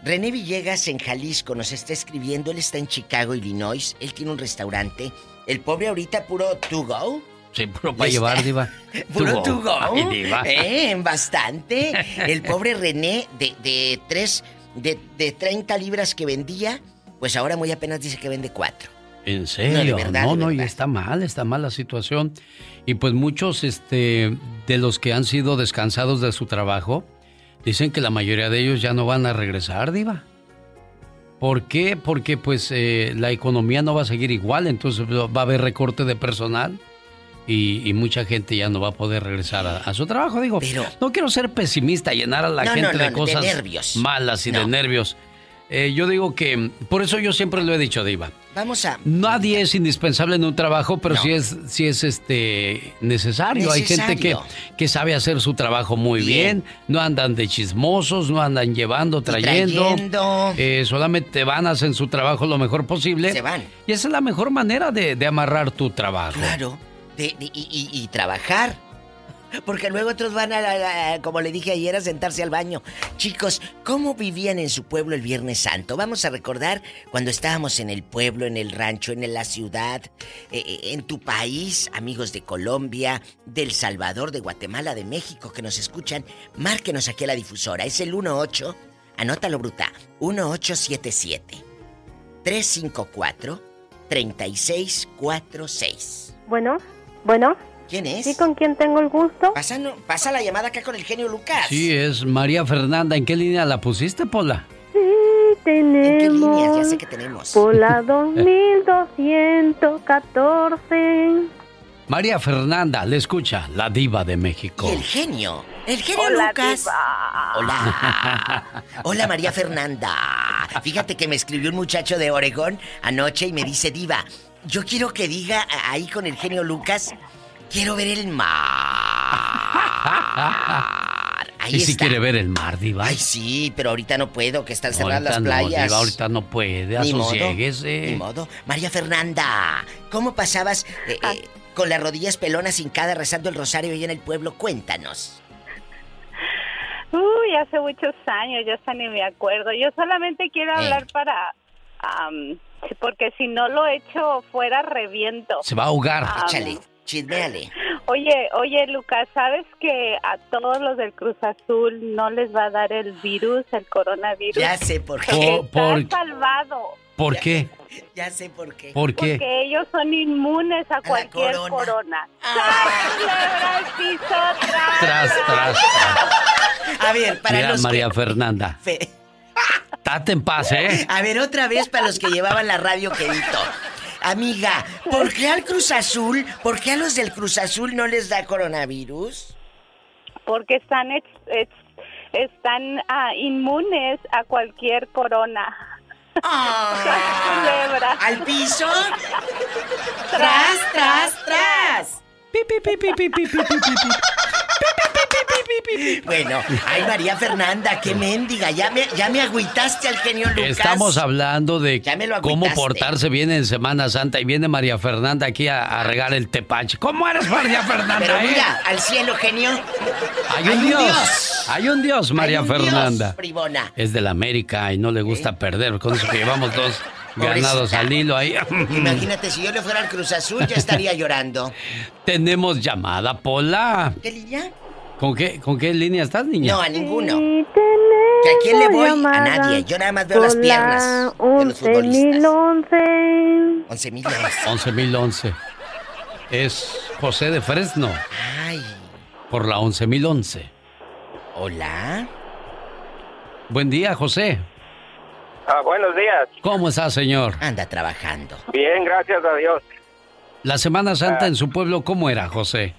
René Villegas en Jalisco nos está escribiendo, él está en Chicago, Illinois, él tiene un restaurante. El pobre ahorita puro to go. Sí, puro para llevar. Diva. Puro to go. Ay, Diva. Eh, bastante. El pobre René de, de tres, de, de 30 libras que vendía, pues ahora muy apenas dice que vende cuatro. ¿En serio? No, de verdad, no, de no, y está mal, está mal la situación. Y pues muchos este, de los que han sido descansados de su trabajo dicen que la mayoría de ellos ya no van a regresar, Diva. ¿Por qué? Porque pues eh, la economía no va a seguir igual, entonces va a haber recorte de personal y, y mucha gente ya no va a poder regresar a, a su trabajo. Digo, no quiero ser pesimista, llenar a la No, gente no, de de cosas malas y de nervios. Eh, yo digo que, por eso yo siempre lo he dicho, Diva. Vamos a... Nadie es indispensable en un trabajo, pero No. sí es, sí es este necesario. Hay gente que, que sabe hacer su trabajo muy bien. no andan de chismosos, no andan llevando, trayendo. trayendo. Eh, solamente van, hacen su trabajo lo mejor posible. Se van. Y esa es la mejor manera de, de amarrar tu trabajo. Claro. De- de- y, y- y trabajar. Porque luego otros van a, a- como le dije ayer, a sentarse al baño. Chicos, ¿cómo vivían en su pueblo el Viernes Santo? Vamos a recordar cuando estábamos en el pueblo, en el rancho, en la ciudad, eh, eh, en tu país, amigos de Colombia, del Salvador, de Guatemala, de México que nos escuchan. Márquenos aquí a la difusora. Es el 18, anótalo bruta, 1877 354 3646. Bueno, bueno. ¿Quién es? ¿Sí con quién tengo el gusto? Pasa, no- pasa la llamada acá con el genio Lucas. Sí, es María Fernanda. ¿En qué línea la pusiste, Pola? Sí, tenemos. líneas? Ya sé que tenemos. Pola 2214. María Fernanda, le escucha, la diva de México. Y el genio. El genio Hola, Lucas. Hola. Hola, María Fernanda. Fíjate que me escribió un muchacho de Oregón anoche y me dice, Diva, yo quiero que diga ahí con el genio Lucas, quiero ver el mar. Ahí ¿Y si está. quiere ver el mar, diva? Ay, sí, pero ahorita no puedo, que están cerradas Ahorita las no, playas. diva, ahorita no puede, Ni modo. Ni modo. María Fernanda, ¿cómo pasabas eh, eh, con las rodillas pelonas hincadas rezando el rosario ahí en el pueblo? Cuéntanos. Uy, hace muchos años, ya hasta ni me acuerdo. Yo solamente quiero Eh. hablar para... porque si no lo echo fuera, reviento. Se va a ahogar. Échale, chismeale. Oye, oye, Lucas, ¿sabes que a todos los del Cruz Azul no les va a dar el virus, el coronavirus? Ya sé por qué. Porque Por- está salvado. ¿Por qué? Ya sé por qué. ¿Por qué? Porque ellos son inmunes a cualquier corona. corona. ¡Tras, culebra al piso, tras! Tras, tras, tras. A ver, para Mira, los María que... Fernanda. Fe- Date en paz, ¿eh? A ver, otra vez para los que llevaban la radio quedito. Amiga, ¿por qué al Cruz Azul, por qué a los del Cruz Azul no les da coronavirus? Porque están, ex- ex- están ah, inmunes a cualquier corona. Ah. ¿Al piso? ¡Tras, tras, tras! Bueno, ay María Fernanda, qué mendiga, ya me, ya me agüitaste al genio Lucas. Estamos hablando de cómo portarse bien en Semana Santa y viene María Fernanda aquí a, a regar el tepache. ¿Cómo eres María Fernanda? Pero eh? mira, al cielo, genio. hay un Dios. Hay un Dios, María Hay un Dios, Fernanda. bribona. Es de la América y no le gusta perder. Con eso que llevamos dos ganados al hilo ahí. Imagínate, si yo le fuera al Cruz Azul, ya estaría llorando. Tenemos llamada, Pola. ¿Qué? ¿Con qué, ¿Con qué línea estás, niña? No, a ninguno. ¿Que a quién le voy? A nadie. Yo nada más veo las piernas de los futbolistas. 11.011. 11.011. 11.011. Es José de Fresno. Ay. Por la 11.011. Hola. Buen día, José. Ah, buenos días. ¿Cómo está, señor? Anda trabajando. Bien, gracias a Dios. La Semana Santa Ah. en su pueblo, ¿cómo era, José?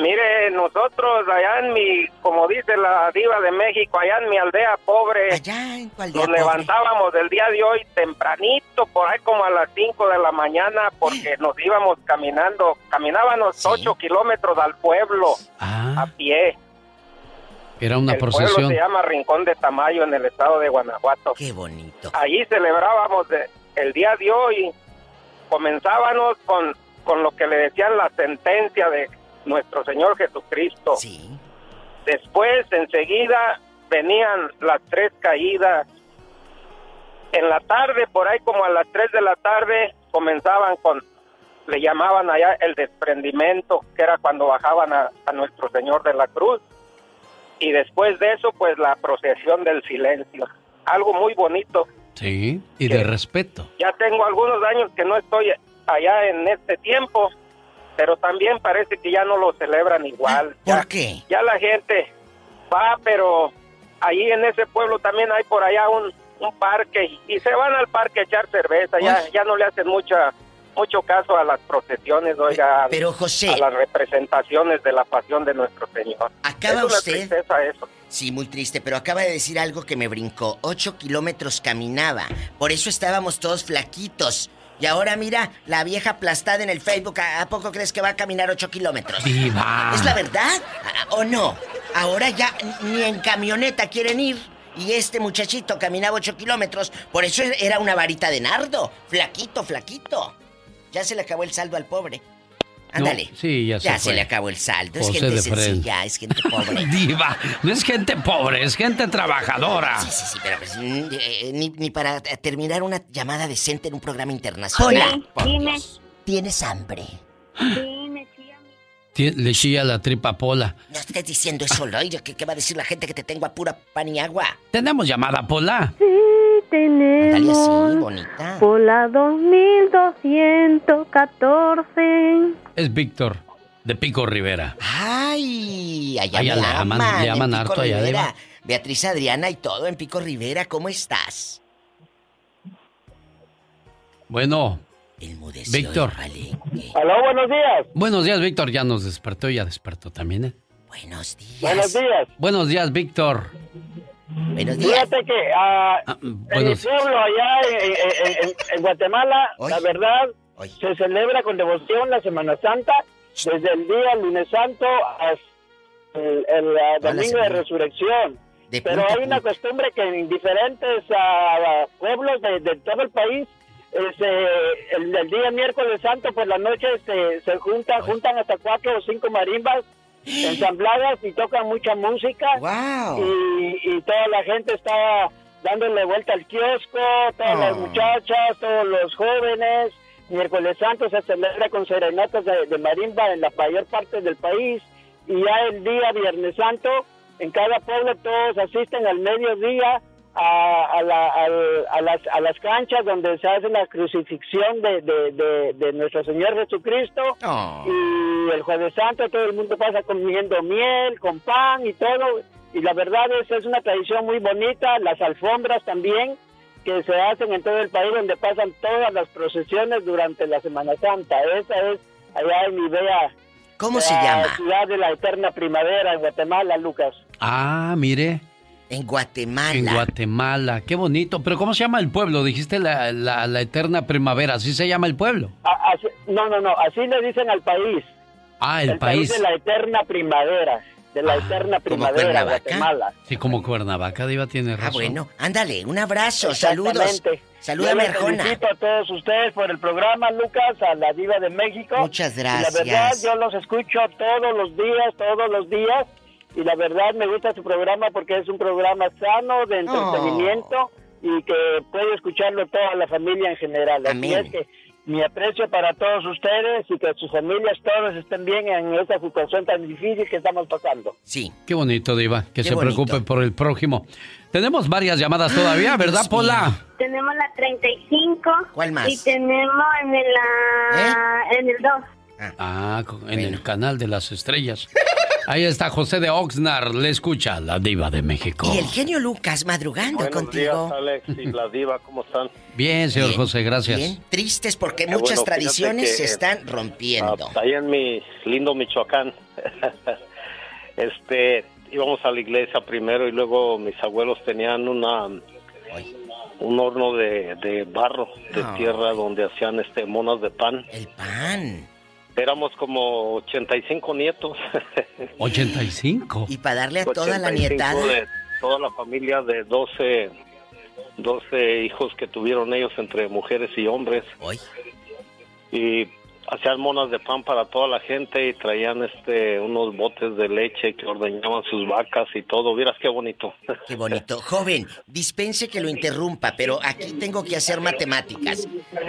Mire, nosotros allá en mi, como dice la diva de México, allá en mi aldea pobre, nos levantábamos del día de hoy tempranito, por ahí como a las 5 de la mañana, porque nos íbamos caminando, caminábamos 8 kilómetros al pueblo a pie. Era una el procesión. pueblo se llama Rincón de Tamayo en el estado de Guanajuato. Qué bonito. Allí celebrábamos de- el día de hoy. Comenzábamos con, con lo que le decían la sentencia de nuestro Señor Jesucristo. Después, enseguida, venían las tres caídas. En la tarde, por ahí como a las tres de la tarde, comenzaban con, le llamaban allá el desprendimiento, que era cuando bajaban a, a nuestro Señor de la Cruz. Y después de eso, pues la procesión del silencio. Algo muy bonito. Sí, y de respeto. Ya tengo algunos años que no estoy allá en este tiempo, pero también parece que ya no lo celebran igual. ¿Por qué? Ya la gente va, pero allí en ese pueblo también hay por allá un, un parque y se van al parque a echar cerveza. Ya, ya no le hacen mucha mucho caso a las procesiones, oiga, a- Pero, José- a las representaciones de la pasión de nuestro Señor. Acaba es una usted- tristeza eso. Sí, muy triste, pero acaba de decir algo que me brincó. Ocho kilómetros caminaba. Por eso estábamos todos flaquitos. Y ahora mira, la vieja aplastada en el Facebook, ¿a a poco crees que va a caminar ocho kilómetros? Diva. ¿Es la verdad? ¿A- ¿O no? Ahora ya ni en camioneta quieren ir. Y este muchachito caminaba ocho kilómetros, por eso era una varita de nardo. Flaquito, flaquito. Ya se le acabó el saldo al pobre. Ándale. No, sí, ya se fue. le acabó el saldo. José es gente sencilla, es gente pobre. Diva, no es gente pobre, es gente trabajadora. Sí, sí, sí, pero pues, mm, eh, ni, ni para terminar una llamada decente en un programa internacional. Por Dime. ¿Tienes hambre? Dime, tía. Tie- Le chilla la tripa Pola. No estés diciendo eso, Loiro. ¿Qué, ¿Qué va a decir la gente que te tengo a pura pan y agua? Tenemos llamada, Pola. Sí, tenemos. así, bonita. Por la 2214. Es Víctor, de Pico Rivera. Ay, allá Allá le aman, aman, le aman harto allá arriba. Beatriz Adriana y todo en Pico Rivera. ¿Cómo estás? Bueno, Víctor. Aló, buenos días. Buenos días, Víctor. Ya nos despertó, ya despertó también, ¿eh? Buenos días. Buenos días. Buenos días, Víctor. Buenos Fíjate que ah, en mi pueblo allá en, en- en- en Guatemala, la verdad, se celebra con devoción la Semana Santa desde el día lunes santo hasta el, el, ah, domingo de resurrección. De Pero hay una costumbre que en diferentes ah, pueblos de, de todo el país, este, el, el día miércoles santo por la noche se, se juntan, juntan hasta cuatro o cinco marimbas ensambladas y tocan mucha música. Y, y toda la gente está dándole vuelta al kiosco, todas las Oh. muchachas, todos los jóvenes, miércoles santo se celebra con serenatas de, de marimba en la mayor parte del país y ya el día viernes santo en cada pueblo todos asisten al mediodía a, a, la- al- a las, a las canchas donde se hace la crucifixión de, de- de- de nuestro Señor Jesucristo y el jueves santo todo el mundo pasa comiendo miel, con pan y todo y la verdad es, es una tradición muy bonita, las alfombras también que se hacen en todo el país donde pasan todas las procesiones durante la Semana Santa. Esa es allá en mi bella ¿Cómo se la llama? ciudad de la eterna primavera en Guatemala, Lucas. Ah, mire. En Guatemala. En Guatemala, qué bonito. Pero ¿cómo se llama el pueblo? Dijiste la, la, la eterna primavera, ¿así se llama el pueblo? A- así- no, no, no, así le dicen al país. Ah, el, país. de la eterna primavera, de la eterna primavera, Cuernavaca? Guatemala. Sí, como Cuernavaca, Diva tiene razón. Ah, bueno, ándale, un abrazo, saludos. Salúdame, Arjona. felicito a todos ustedes por el programa, Lucas, a la Diva de México. Muchas Y la verdad, gracias. yo los escucho todos los días, todos los días. Y la verdad, me gusta su programa porque es un programa sano, de entretenimiento y que puede escucharlo toda la familia en general. Así es que mi aprecio para todos ustedes y que sus familias todos estén bien en esta situación tan difícil que estamos pasando. Sí. Qué bonito, Diva, que Qué se bonito. preocupe por el prójimo. Tenemos varias llamadas todavía, ¿verdad, Pola? Tenemos la 35. ¿Cuál más? Y tenemos en el, ah, en el 2. Ah, co- en el canal de las estrellas. Ahí está José de Oxnard, le escucha la Diva de México. Y el genio Lucas madrugando Buenos contigo. días, Alex y la diva, ¿cómo están? Bien, señor Bien, José, gracias. Bien, tristes porque Qué muchas bueno, tradiciones que, se están ah, rompiendo. ahí en mi lindo Michoacán, este, íbamos a la iglesia primero y luego mis abuelos tenían una un horno de, de barro, de Ah. tierra, donde hacían este monas de pan. El pan. Éramos como 85 nietos. 85. Y para darle a toda la 85 nietada. de toda la familia de 12, 12 hijos que tuvieron ellos entre mujeres y hombres. Y hacían monas de pan para toda la gente y traían este unos botes de leche que ordeñaban sus vacas y todo. Vieras qué bonito. Qué bonito. Joven, dispense que lo interrumpa, pero aquí tengo que hacer matemáticas.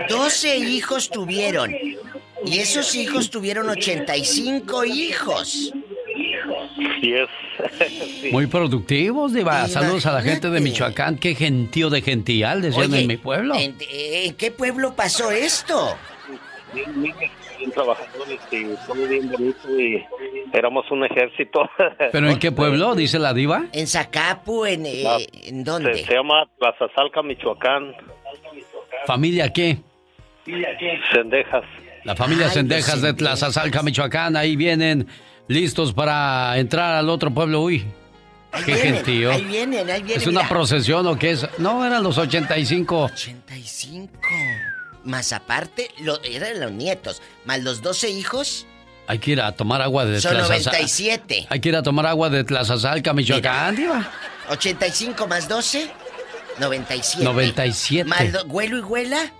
12 hijos tuvieron. Y esos hijos tuvieron 85 hijos. Es sí. Muy productivos, Diva. Saludos a la gente de. Michoacán. Qué gentío de gential, decían Oye, en mi pueblo. ¿En, en qué pueblo pasó esto? bien, bien, bien trabajadores y todo bien bonito y éramos un ejército. ¿Pero en qué pueblo, dice la Diva? ¿En Zacapu? ¿En, eh, La- ¿en dónde? Se, se llama Plaza Salca, Michoacán. ¿Familia qué? Cendejas. La familia Cendejas de Tlazazalca, Michoacán. Ahí vienen listos para entrar al otro pueblo. Uy, qué vienen, gentío. Ahí vienen, ahí vienen. ¿Es una mira. procesión o qué es? No, eran los 85. 85. Más aparte, lo, eran los nietos. Más los 12 hijos, Hay que ir a tomar agua de son Tlazazalca. 97. Hay que ir a tomar agua de Tlazazalca, Michoacán, Diva. 85 más 12, 97. 97. Más lo- Güelo y Güela.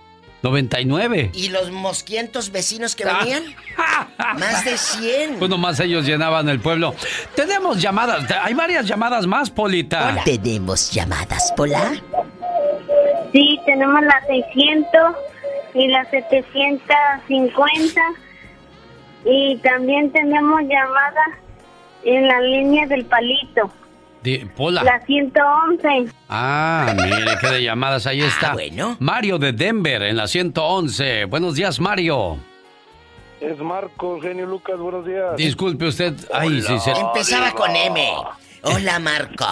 99. Y los mosquientos vecinos que venían. más de 100. Pues nomás ellos llenaban el pueblo. Tenemos llamadas. Hay varias llamadas más, Polita. Tenemos llamadas, Pola. Sí, tenemos la 600 y la 750. Y también tenemos llamada en la línea del palito. Di- Pola. La 111. Ah, mire qué de llamadas. Ahí está. Mario de Denver en la 111. Buenos días, Mario. Es Marco, genio Lucas, buenos días. Disculpe usted. Ay, sí, se... Empezaba con M. Hola, Marco.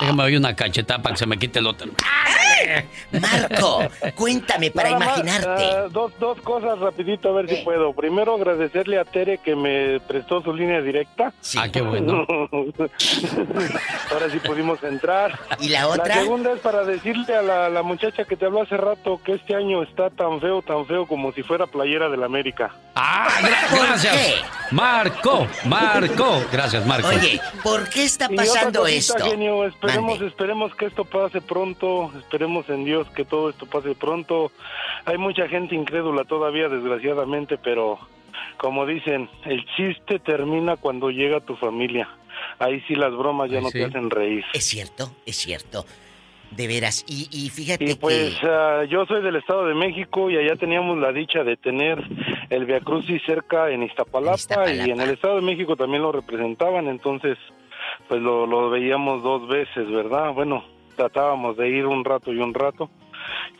Déjame oír una cachetada para que se me quite el otro. Marco, cuéntame para Nada más, imaginarte. ah, dos, dos cosas rapidito, a ver si puedo. Primero, agradecerle a Tere que me prestó su línea directa. Ah, qué bueno. Ahora sí pudimos entrar. ¿Y la otra? La segunda es para decirle a la, la muchacha que te habló hace rato que este año está tan feo, tan feo como si fuera playera del América. Ah, gra- gracias. Marco, Marco. Gracias, Marco. Oye, ¿por qué está pasando cosita, esto? genio, esperemos, esperemos que esto pase pronto, esperemos en Dios que todo esto pase pronto. Hay mucha gente incrédula todavía, desgraciadamente, pero como dicen, el chiste termina cuando llega tu familia. Ahí sí las bromas ya no sí. te hacen reír. Es cierto, es cierto. De veras, y, y fíjate Y pues que... ah, yo soy del Estado de México y allá teníamos la dicha de tener el Via Crucis cerca en Iztapalapa, y en el Estado de México también lo representaban, entonces pues lo, lo veíamos dos veces, ¿verdad? Bueno, tratábamos de ir un rato y un rato.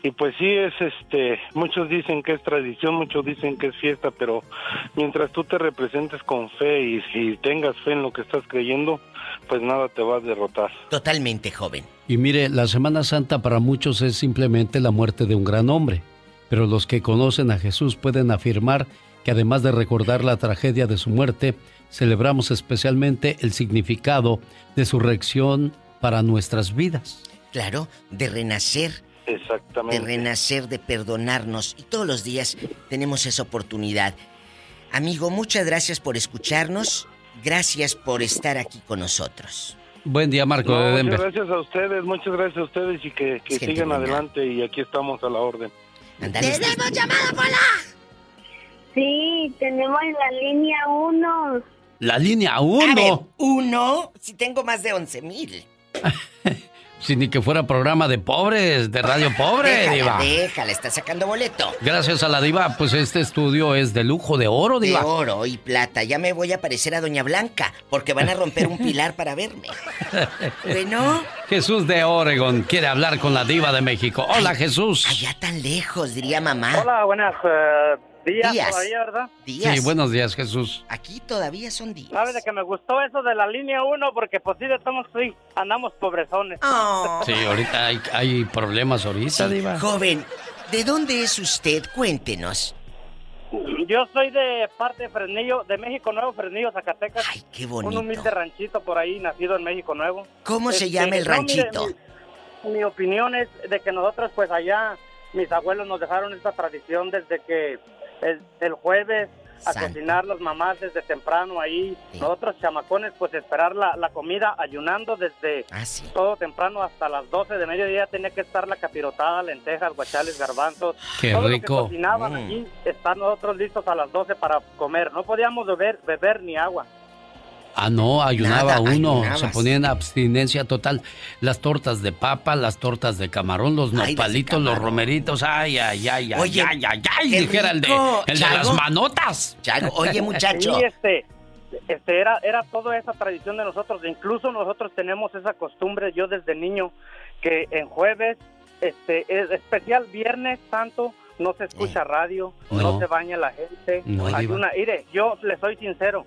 Y pues sí es este, muchos dicen que es tradición, muchos dicen que es fiesta, pero mientras tú te representes con fe y si tengas fe en lo que estás creyendo, pues nada te va a derrotar. Totalmente joven. Y mire, la Semana Santa para muchos es simplemente la muerte de un gran hombre, pero los que conocen a Jesús pueden afirmar que además de recordar la tragedia de su muerte, celebramos especialmente el significado de su reacción para nuestras vidas. Claro, de renacer. Exactamente. De renacer, de perdonarnos. Y todos los días tenemos esa oportunidad. Amigo, muchas gracias por escucharnos. Gracias por estar aquí con nosotros. Buen día, Marco No, de muchas Denver. gracias a ustedes, muchas gracias a ustedes y que, sigan buena. adelante y aquí estamos a la orden. ¡Tenemos llamada, Pola! Sí, tenemos la línea 1. La línea A ver, 1. uno, si tengo más de 11 mil. Sin ni que fuera programa de pobres, de radio pobre, Déjala, Diva. déjala, está sacando boleto. Gracias a la Diva, pues este estudio es de lujo de oro, De Diva. oro y plata. Ya me voy a parecer a Doña Blanca, porque van a romper un pilar para verme. Bueno. Jesús de Oregon quiere hablar con la Diva de México. Hola, Jesús. Allá tan lejos, diría mamá. Hola, buenas eh, días, Días. todavía, ¿verdad? Sí, buenos días, Jesús. Aquí todavía son días. ¿Sabes de que me gustó eso de la línea 1? Porque pues sí, estamos, sí, andamos pobrezones. Sí, ahorita hay, hay problemas ahorita, Diva. Joven, ¿de dónde es usted? Cuéntenos. Yo soy de parte de Fresnillo, de México Nuevo, Fresnillo, Zacatecas. Ay, qué bonito. Un humilde ranchito por ahí, nacido en México Nuevo. Este, ¿Cómo se llama el no, mire, ranchito? mi, mi opinión es de que nosotros, pues allá, mis abuelos nos dejaron esta tradición desde que el, el jueves a Santo. cocinar las mamás desde temprano ahí. Nosotros chamacones, pues esperar la, la comida ayunando desde Ah, todo temprano hasta las 12 de mediodía tenía que estar la capirotada, lentejas, guachales, garbanzos. Qué todo rico. Lo que cocinaban Mm. allí, estar nosotros listos a las 12 para comer. No podíamos beber, beber ni agua. Ah, no, ayunaba Nada, uno, ayunabas. se ponía en abstinencia total. Las tortas de papa, las tortas de camarón, los Ay, nopalitos, los romeritos, ay, ay, ay, ay, Oye, ay, ay, ay, dijera el de, el de las manotas. Chago, oye, muchacho. Sí, este, este era, era toda esa tradición de nosotros. Incluso nosotros tenemos esa costumbre, yo desde niño, que en jueves, este, es especial viernes santo, no se escucha radio, no. No. se baña la gente. No, Hay una, mire, yo le soy sincero,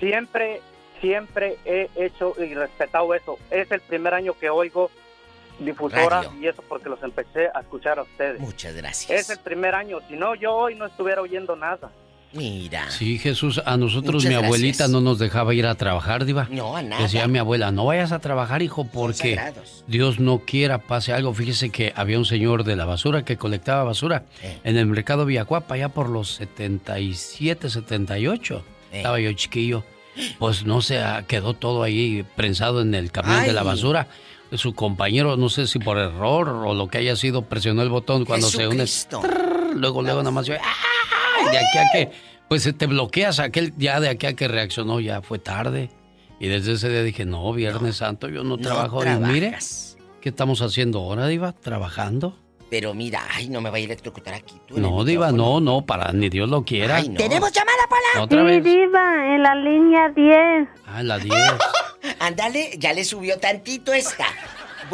siempre, siempre he hecho y respetado eso. Es el primer año que oigo difusora Radio. y eso porque los empecé a escuchar a ustedes. Muchas gracias. Es el primer año, si no yo hoy no estuviera oyendo nada. Mira. Sí, Jesús, a nosotros Muchas mi abuelita gracias. no nos dejaba ir a trabajar, Diva. No, a nada. Decía mi abuela, no vayas a trabajar, hijo, porque. Dios no quiera pase algo. Fíjese que había un señor de la basura que colectaba basura Eh. en el mercado Villacuapa, ya por los 77, 78. Eh. Estaba yo chiquillo. Pues no se quedó todo ahí prensado en el camión de la basura. Su compañero, no sé si por error o lo que haya sido, presionó el botón cuando se une. Luego, luego nada más yo, ¡ay! De aquí a que, pues te bloqueas aquel, ya de aquí a que reaccionó, ya fue tarde. Y desde ese día dije, no, Viernes Santo, yo no, no trabajo. Y mire. ¿qué estamos haciendo ahora, Diva? ¿Trabajando? Pero mira, ay, no me va a electrocutar aquí. tú en No, Diva, no, no, para ni Dios lo quiera. Ay, no. ¿Tenemos llamada, Pola? Otra sí, vez. diva, en la línea 10. Ah, la 10. Ándale, ya le subió tantito esta.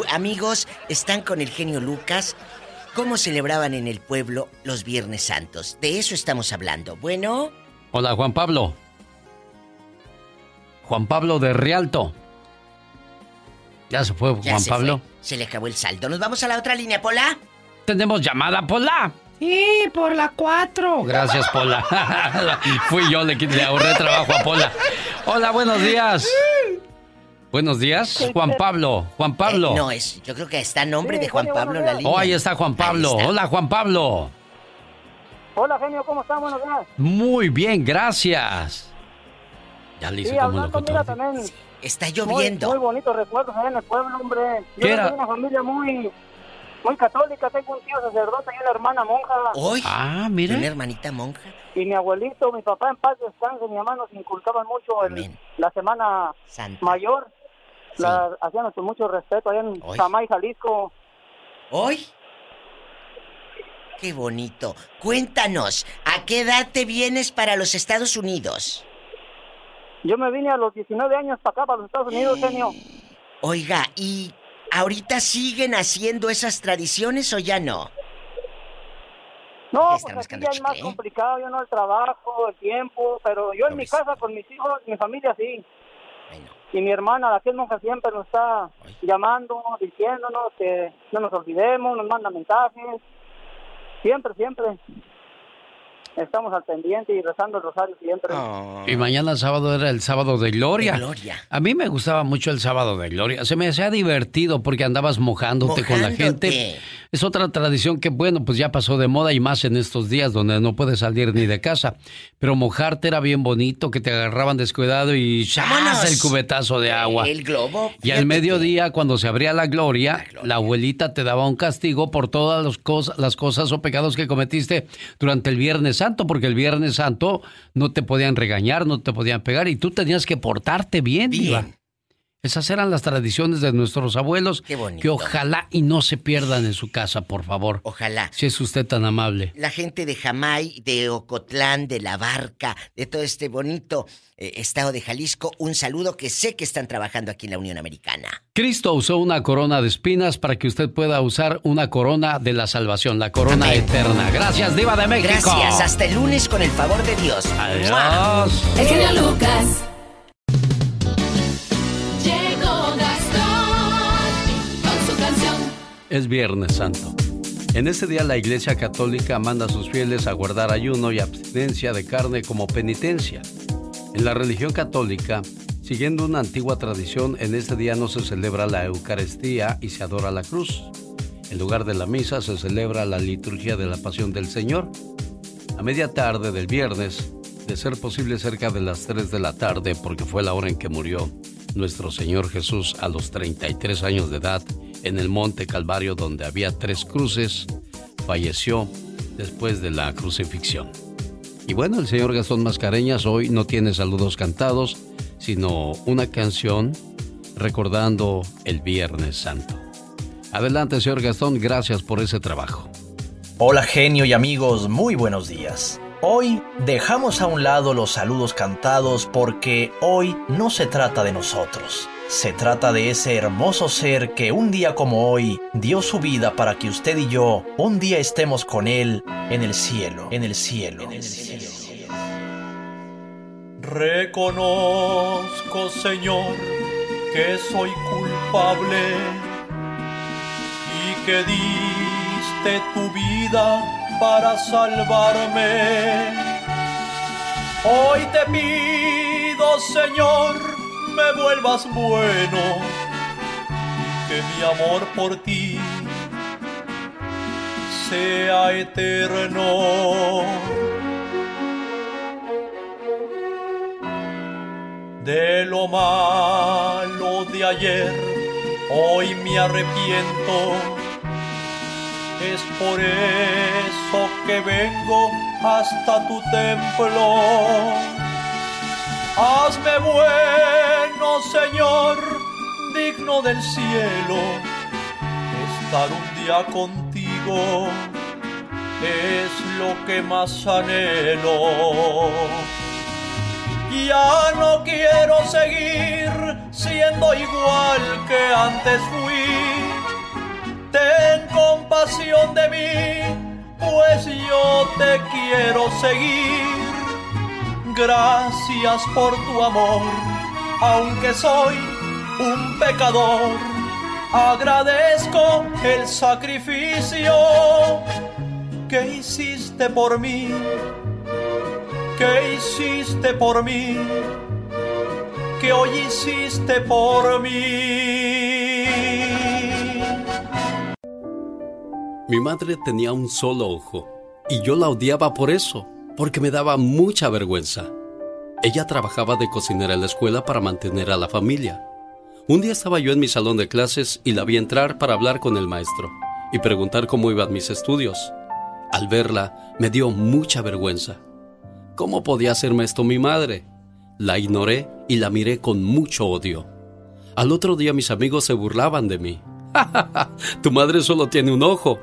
Amigos, están con el genio Lucas. ¿Cómo celebraban en el pueblo los Viernes Santos? De eso estamos hablando. Bueno, Hola, Juan Pablo. Juan Pablo de Rialto. Ya se fue, ya Juan se Pablo. fue. Se le acabó el saldo. Nos vamos a la otra línea, Pola. Tenemos llamada, Pola. Sí, por la 4. Gracias, Pola. Fui yo, le, le ahorré trabajo a Pola. Hola, buenos días. Buenos días, Juan Pablo. Juan Pablo. Eh, no, es, yo creo que está en nombre de Juan Pablo la línea. Oh, ahí está Juan Pablo. Hola, Juan Pablo. Hola, genio, ¿cómo están? Buenos días. Muy bien, gracias. Ya le hice Sí, como hablando, mira, también. Está lloviendo. Muy, muy bonitos recuerdos allá en el pueblo, hombre. Yo ¿Qué vengo era? de una familia muy, muy católica. Tengo un tío sacerdote y una hermana monja. Hoy. Ah, mira. Una hermanita monja. Y mi abuelito, mi papá en paz descanse, mi mamá nos inculcaban mucho el- la semana Santa. mayor. La hacían con mucho respeto allá en Hoy. Samay, Jalisco. ¿Hoy? Qué bonito. Cuéntanos, ¿a qué edad te vienes para los Estados Unidos? Yo me vine a los 19 años para acá, para los Estados Unidos, genio. Oiga, ¿y ahorita siguen haciendo esas tradiciones o ya no? No, pues aquí ya es más complicado, yo no el trabajo, el tiempo, pero yo en mi casa con mis hijos, mi familia sí. Y mi hermana, la que es monja, siempre nos está llamando, diciéndonos que no nos olvidemos, nos manda mensajes. Siempre, siempre estamos al pendiente y rezando el rosario siempre. Y mañana sábado era el sábado de gloria. A mí me gustaba mucho el sábado de gloria. Se me hacía divertido porque andabas mojándote, con la gente. Es otra tradición que, bueno, pues ya pasó de moda y más en estos días donde no puedes salir ni de casa. Pero mojarte era bien bonito, que te agarraban descuidado y ¡chas! el cubetazo de agua. El globo. Y al mediodía, cuando se abría la gloria, la, abuelita te daba un castigo por todas las cosas, las cosas o pecados que cometiste durante el Viernes Santo, porque el Viernes Santo no te podían regañar, no te podían pegar y tú tenías que portarte bien, bien. Esas eran las tradiciones de nuestros abuelos. Que ojalá y no se pierdan en su casa, por favor. Ojalá. Si es usted tan amable. La gente de Jamay, de Ocotlán, de La Barca, de todo este bonito eh, estado de Jalisco, un saludo que sé que están trabajando aquí en la Unión Americana. Cristo usó una corona de espinas para que usted pueda usar una corona de la salvación, la corona eterna. Gracias, Diva de México. Gracias, hasta el lunes con el favor de Dios. Adiós. El Lucas. Es Viernes Santo. En este día la Iglesia Católica manda a sus fieles a guardar ayuno y abstinencia de carne como penitencia. En la religión católica, siguiendo una antigua tradición, en este día no se celebra la Eucaristía y se adora la cruz. En lugar de la misa se celebra la liturgia de la Pasión del Señor. A media tarde del viernes, de ser posible cerca de las 3 de la tarde, porque fue la hora en que murió nuestro Señor Jesús a los 33 años de edad, en el Monte Calvario donde había tres cruces, falleció después de la crucifixión. Y bueno, el señor Gastón Mascareñas hoy no tiene saludos cantados, sino una canción recordando el Viernes Santo. Adelante, señor Gastón, gracias por ese trabajo. Hola genio y amigos, muy buenos días. Hoy dejamos a un lado los saludos cantados porque hoy no se trata de nosotros. Se trata de ese hermoso ser que un día como hoy dio su vida para que usted y yo un día estemos con él en el cielo, en el cielo, en el cielo. Reconozco, Señor, que soy culpable y que diste tu vida para salvarme. Hoy te pido, Señor, me vuelvas bueno, que mi amor por ti sea eterno. De lo malo de ayer, hoy me arrepiento. Es por eso que vengo hasta tu templo Hazme bueno, Señor, digno del cielo. Estar un día contigo es lo que más anhelo. Ya no quiero seguir siendo igual que antes fui. Ten compasión de mí, pues yo te quiero seguir Gracias por tu amor, aunque soy un pecador. Agradezco el sacrificio que hiciste por mí, que hiciste por mí, que hoy hiciste por mí. Mi madre tenía un solo ojo y yo la odiaba por eso porque me daba mucha vergüenza. Ella trabajaba de cocinera en la escuela para mantener a la familia. Un día estaba yo en mi salón de clases y la vi entrar para hablar con el maestro y preguntar cómo iban mis estudios. Al verla, me dio mucha vergüenza. ¿Cómo podía hacerme esto mi madre? La ignoré y la miré con mucho odio. Al otro día mis amigos se burlaban de mí. tu madre solo tiene un ojo.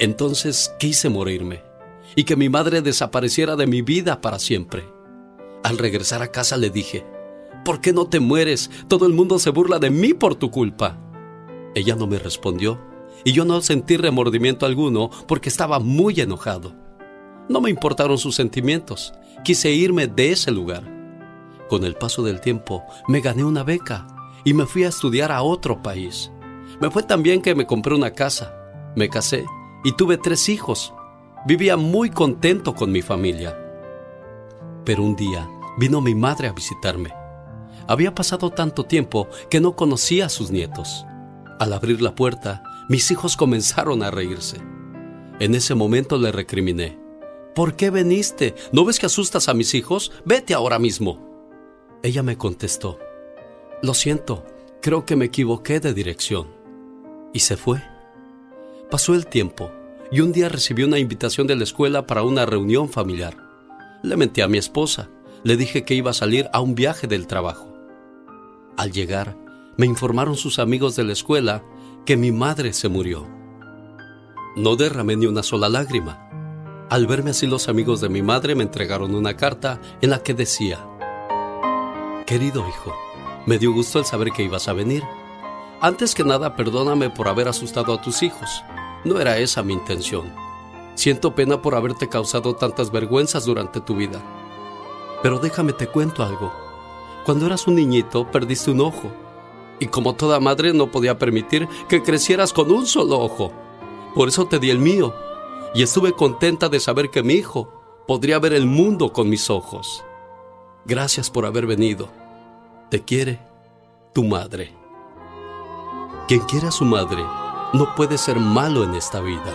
Entonces quise morirme y que mi madre desapareciera de mi vida para siempre. Al regresar a casa le dije, ¿por qué no te mueres? Todo el mundo se burla de mí por tu culpa. Ella no me respondió y yo no sentí remordimiento alguno porque estaba muy enojado. No me importaron sus sentimientos. Quise irme de ese lugar. Con el paso del tiempo me gané una beca y me fui a estudiar a otro país. Me fue tan bien que me compré una casa, me casé y tuve tres hijos. Vivía muy contento con mi familia. Pero un día vino mi madre a visitarme. Había pasado tanto tiempo que no conocía a sus nietos. Al abrir la puerta, mis hijos comenzaron a reírse. En ese momento le recriminé. ¿Por qué viniste? ¿No ves que asustas a mis hijos? Vete ahora mismo. Ella me contestó. Lo siento, creo que me equivoqué de dirección. Y se fue. Pasó el tiempo y un día recibí una invitación de la escuela para una reunión familiar. Le mentí a mi esposa. Le dije que iba a salir a un viaje del trabajo. Al llegar, me informaron sus amigos de la escuela que mi madre se murió. No derramé ni una sola lágrima. Al verme así los amigos de mi madre me entregaron una carta en la que decía, Querido hijo, me dio gusto el saber que ibas a venir. Antes que nada, perdóname por haber asustado a tus hijos. No era esa mi intención. Siento pena por haberte causado tantas vergüenzas durante tu vida. Pero déjame te cuento algo. Cuando eras un niñito, perdiste un ojo y como toda madre no podía permitir que crecieras con un solo ojo. Por eso te di el mío y estuve contenta de saber que mi hijo podría ver el mundo con mis ojos. Gracias por haber venido. Te quiere tu madre. Quien quiera a su madre no puede ser malo en esta vida.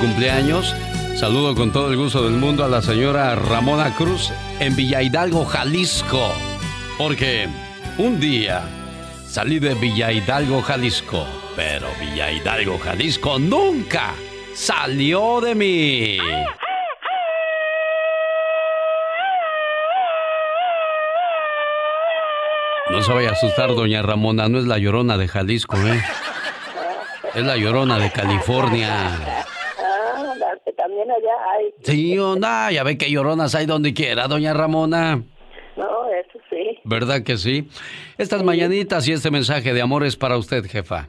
cumpleaños. Saludo con todo el gusto del mundo a la señora Ramona Cruz en Villa Hidalgo, Jalisco. Porque un día salí de Villa Hidalgo, Jalisco, pero Villa Hidalgo, Jalisco nunca salió de mí. No se vaya a asustar, doña Ramona, no es la llorona de Jalisco, ¿eh? Es la llorona de California allá hay. Sí, onda, ya ve que lloronas hay donde quiera, doña Ramona. No, eso sí. ¿Verdad que sí? Estas mañanitas y este mensaje de amor es para usted, jefa.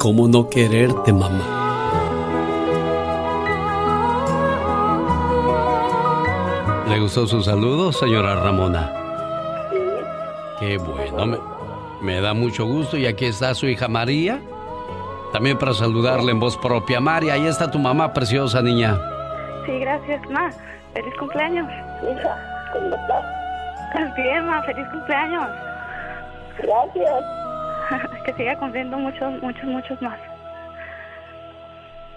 ¿Cómo no quererte, mamá? ¿Le gustó su saludo, señora Ramona? Sí. Qué bueno, me, me da mucho gusto. Y aquí está su hija María también para saludarle en voz propia. María, ahí está tu mamá preciosa, niña. Sí, gracias, ma. Feliz cumpleaños. Hija, ¿cómo estás? Bien, ma. Feliz cumpleaños. Gracias. que siga cumpliendo muchos, muchos, muchos más.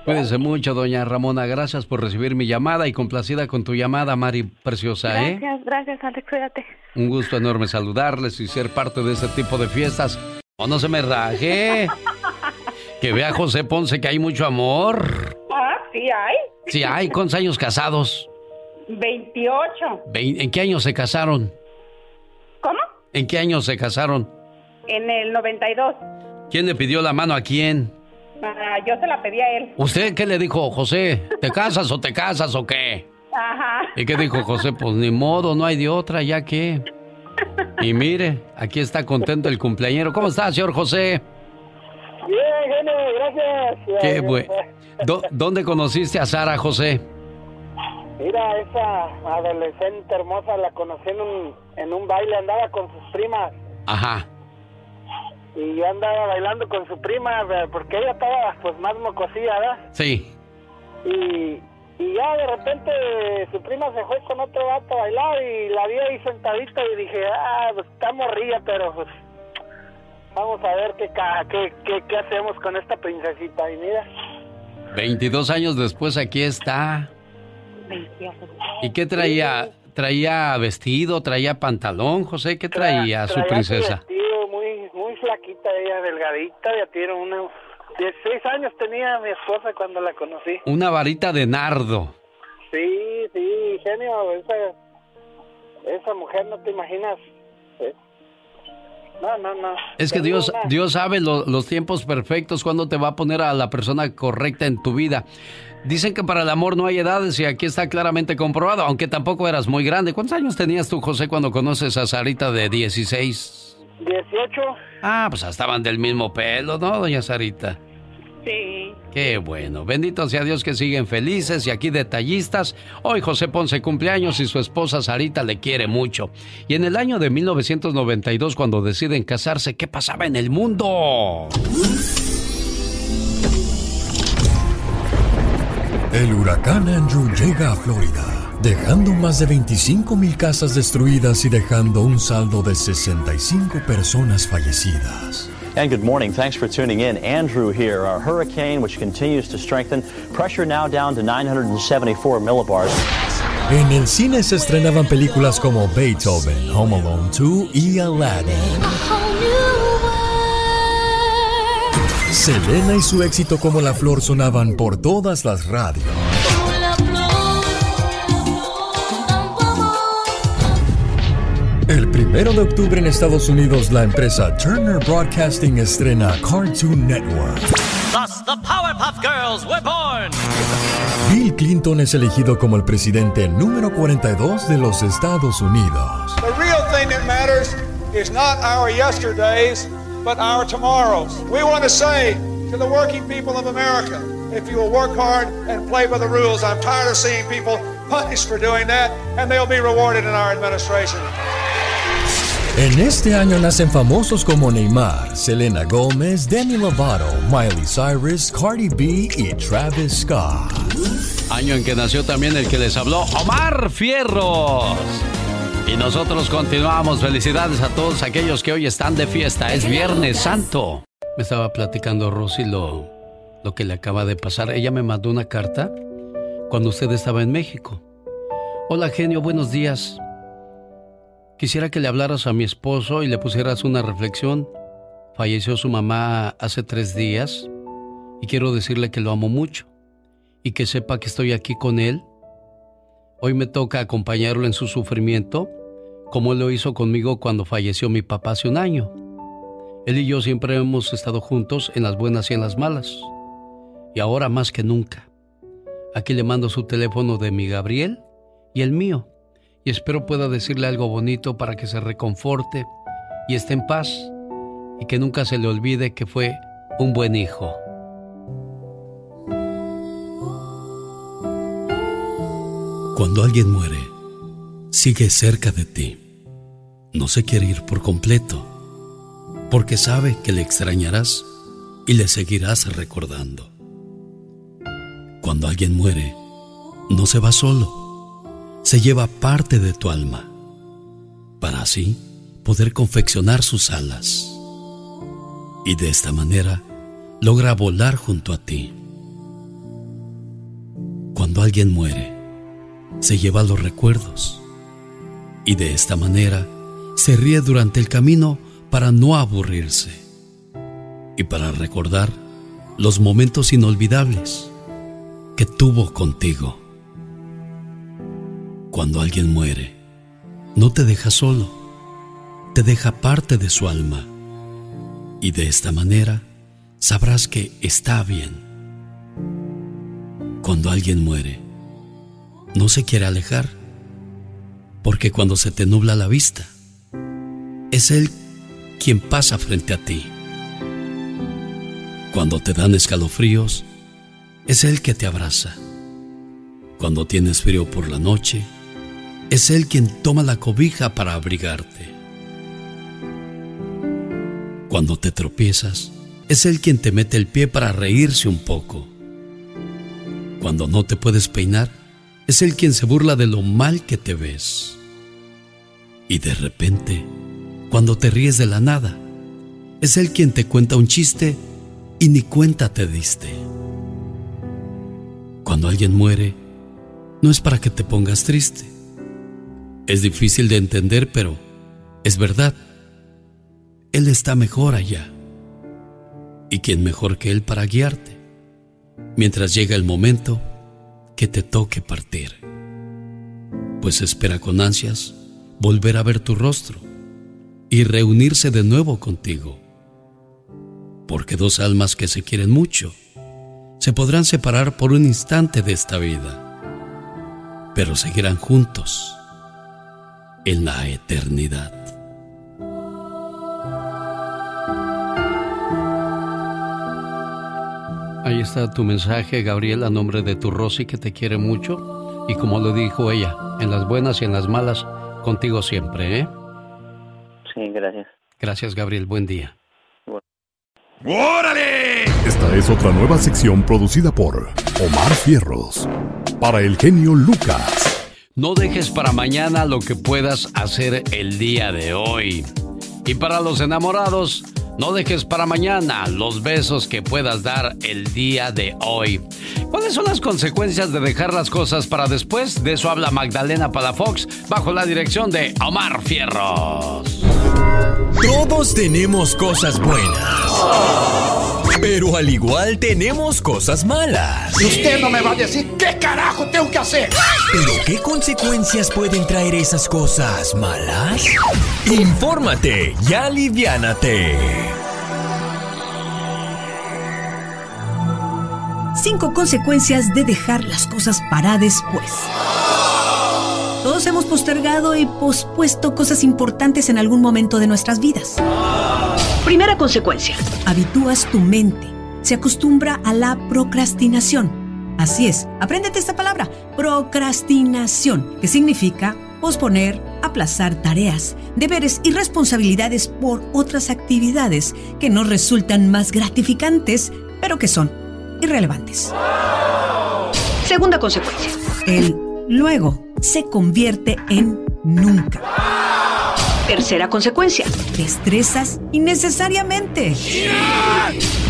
Cuídense mucho, doña Ramona. Gracias por recibir mi llamada y complacida con tu llamada, Mari Preciosa, ¿eh? Gracias, gracias, Alex. Cuídate. Un gusto enorme saludarles y ser parte de este tipo de fiestas. O no se me raje. Que vea José Ponce que hay mucho amor. Ah, sí hay. Sí hay. ¿Cuántos años casados? 28. ¿En qué año se casaron? ¿Cómo? ¿En qué año se casaron? En el 92. ¿Quién le pidió la mano a quién? Ah, yo se la pedí a él. ¿Usted qué le dijo, José? ¿Te casas o te casas o qué? Ajá. ¿Y qué dijo José? Pues ni modo, no hay de otra, ya que. Y mire, aquí está contento el cumpleañero. ¿Cómo está, señor José? Bien, genio, gracias. Qué bueno. ¿Dónde conociste a Sara, José? Mira, esa adolescente hermosa la conocí en un, en un baile, andaba con sus primas. Ajá. Y yo andaba bailando con su prima, porque ella estaba pues más mocosilla, ¿verdad? Sí. Y, y ya de repente su prima se fue con otro vato a bailar y la vi ahí sentadita y dije, ah, pues está morrilla, pero pues vamos a ver qué, qué, qué, qué hacemos con esta princesita. Y mira. 22 años después aquí está. ¿Y qué traía? ¿Traía vestido? ¿Traía pantalón, José? ¿Qué traía, su princesa? Flaquita, ella delgadita, ya tiene unos 16 años tenía mi esposa cuando la conocí. Una varita de nardo. Sí, sí, genio, esa, esa mujer no te imaginas. ¿eh? No, no, no. Es que Dios, Dios sabe los tiempos perfectos, cuando te va a poner a la persona correcta en tu vida. Dicen que para el amor no hay edades y aquí está claramente comprobado, aunque tampoco eras muy grande. ¿Cuántos años tenías tú, José, cuando conoces a Sarita de 16? 18. Ah, pues estaban del mismo pelo, ¿no, doña Sarita? Sí. Qué bueno. Bendito sea Dios que siguen felices y aquí detallistas. Hoy José Ponce cumpleaños y su esposa Sarita le quiere mucho. Y en el año de 1992, cuando deciden casarse, ¿qué pasaba en el mundo? El huracán Andrew llega a Florida, dejando más de 25 mil casas destruidas y dejando un saldo de 65 personas fallecidas. And good morning. Thanks for tuning in. Andrew here, a hurricane which continues to strengthen. Pressure now down to 974 millibars. En el cine se estrenaban películas como Beethoven, Home Alone 2 y Aladdin. Selena y su éxito como La Flor sonaban por todas las radios. El primero de octubre en Estados Unidos, la empresa Turner Broadcasting estrena Cartoon Network. Thus, the Powerpuff Girls were born. Bill Clinton es elegido como el presidente número 42 de los Estados Unidos. The real thing that matters is not our yesterdays, but our tomorrows. We want to say to the working people of America, if you will work hard and play by the rules, I'm tired of seeing people punished for doing that, and they'll be rewarded in our administration. En este año nacen famosos como Neymar, Selena Gómez, Demi Lovato, Miley Cyrus, Cardi B y Travis Scott. Año en que nació también el que les habló, Omar Fierros. Y nosotros continuamos. Felicidades a todos aquellos que hoy están de fiesta. Es Viernes Santo. Me estaba platicando Rosy lo, lo que le acaba de pasar. Ella me mandó una carta cuando usted estaba en México. Hola genio, buenos días. Quisiera que le hablaras a mi esposo y le pusieras una reflexión. Falleció su mamá hace tres días y quiero decirle que lo amo mucho y que sepa que estoy aquí con él. Hoy me toca acompañarlo en su sufrimiento, como lo hizo conmigo cuando falleció mi papá hace un año. Él y yo siempre hemos estado juntos en las buenas y en las malas, y ahora más que nunca. Aquí le mando su teléfono de mi Gabriel y el mío y espero pueda decirle algo bonito para que se reconforte y esté en paz y que nunca se le olvide que fue un buen hijo. Cuando alguien muere, sigue cerca de ti. No se quiere ir por completo, porque sabe que le extrañarás y le seguirás recordando. Cuando alguien muere, no se va solo se lleva parte de tu alma, para así poder confeccionar sus alas. Y de esta manera logra volar junto a ti. Cuando alguien muere, se lleva los recuerdos y de esta manera se ríe durante el camino para no aburrirse y para recordar los momentos inolvidables que tuvo contigo. Cuando alguien muere, no te deja solo, te deja parte de su alma. Y de esta manera sabrás que está bien. Cuando alguien muere, no se quiere alejar, porque cuando se te nubla la vista, es Él quien pasa frente a ti. Cuando te dan escalofríos, es Él que te abraza. Cuando tienes frío por la noche, es Él quien toma la cobija para abrigarte. Cuando te tropiezas, es Él quien te mete el pie para reírse un poco. Cuando no te puedes peinar, es Él quien se burla de lo mal que te ves. Y de repente, cuando te ríes de la nada, es Él quien te cuenta un chiste y ni cuenta te diste. Cuando alguien muere, no es para que te pongas triste. Es difícil de entender, pero es verdad. Él está mejor allá. ¿Y quién mejor que Él para guiarte? Mientras llega el momento que te toque partir. Pues espera con ansias volver a ver tu rostro y reunirse de nuevo contigo. Porque dos almas que se quieren mucho se podrán separar por un instante de esta vida, pero seguirán juntos en la eternidad. Ahí está tu mensaje, Gabriel, a nombre de tu Rosy que te quiere mucho. Y como lo dijo ella, en las buenas y en las malas, contigo siempre, ¿eh? Sí, gracias. Gracias, Gabriel. Buen día. ¡Órale! Esta es otra nueva sección producida por Omar Fierros. Para el genio Lucas. No dejes para mañana lo que puedas hacer el día de hoy. Y para los enamorados, no dejes para mañana los besos que puedas dar el día de hoy. ¿Cuáles son las consecuencias de dejar las cosas para después? De eso habla Magdalena Palafox bajo la dirección de Omar Fierros. Todos tenemos cosas buenas. Pero al igual tenemos cosas malas. Y usted no me va a decir qué carajo tengo que hacer. Pero ¿qué consecuencias pueden traer esas cosas malas? Infórmate y aliviánate. Cinco consecuencias de dejar las cosas para después. Todos hemos postergado y pospuesto cosas importantes en algún momento de nuestras vidas. Primera consecuencia. Habitúas tu mente. Se acostumbra a la procrastinación. Así es, apréndete esta palabra, procrastinación, que significa posponer, aplazar tareas, deberes y responsabilidades por otras actividades que nos resultan más gratificantes, pero que son irrelevantes. Segunda consecuencia. El luego se convierte en nunca. Tercera consecuencia. Te estresas innecesariamente.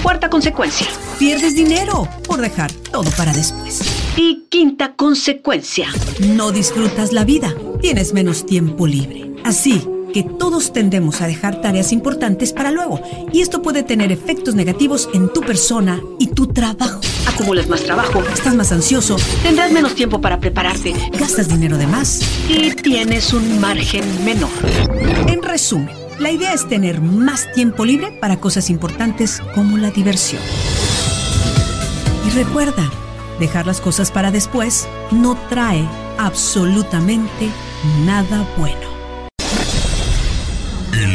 Cuarta consecuencia. Pierdes dinero por dejar todo para después. Y quinta consecuencia. No disfrutas la vida. Tienes menos tiempo libre. Así que todos tendemos a dejar tareas importantes para luego y esto puede tener efectos negativos en tu persona y tu trabajo. Acumulas más trabajo, estás más ansioso, tendrás menos tiempo para prepararte, gastas dinero de más y tienes un margen menor. En resumen, la idea es tener más tiempo libre para cosas importantes como la diversión. Y recuerda, dejar las cosas para después no trae absolutamente nada bueno.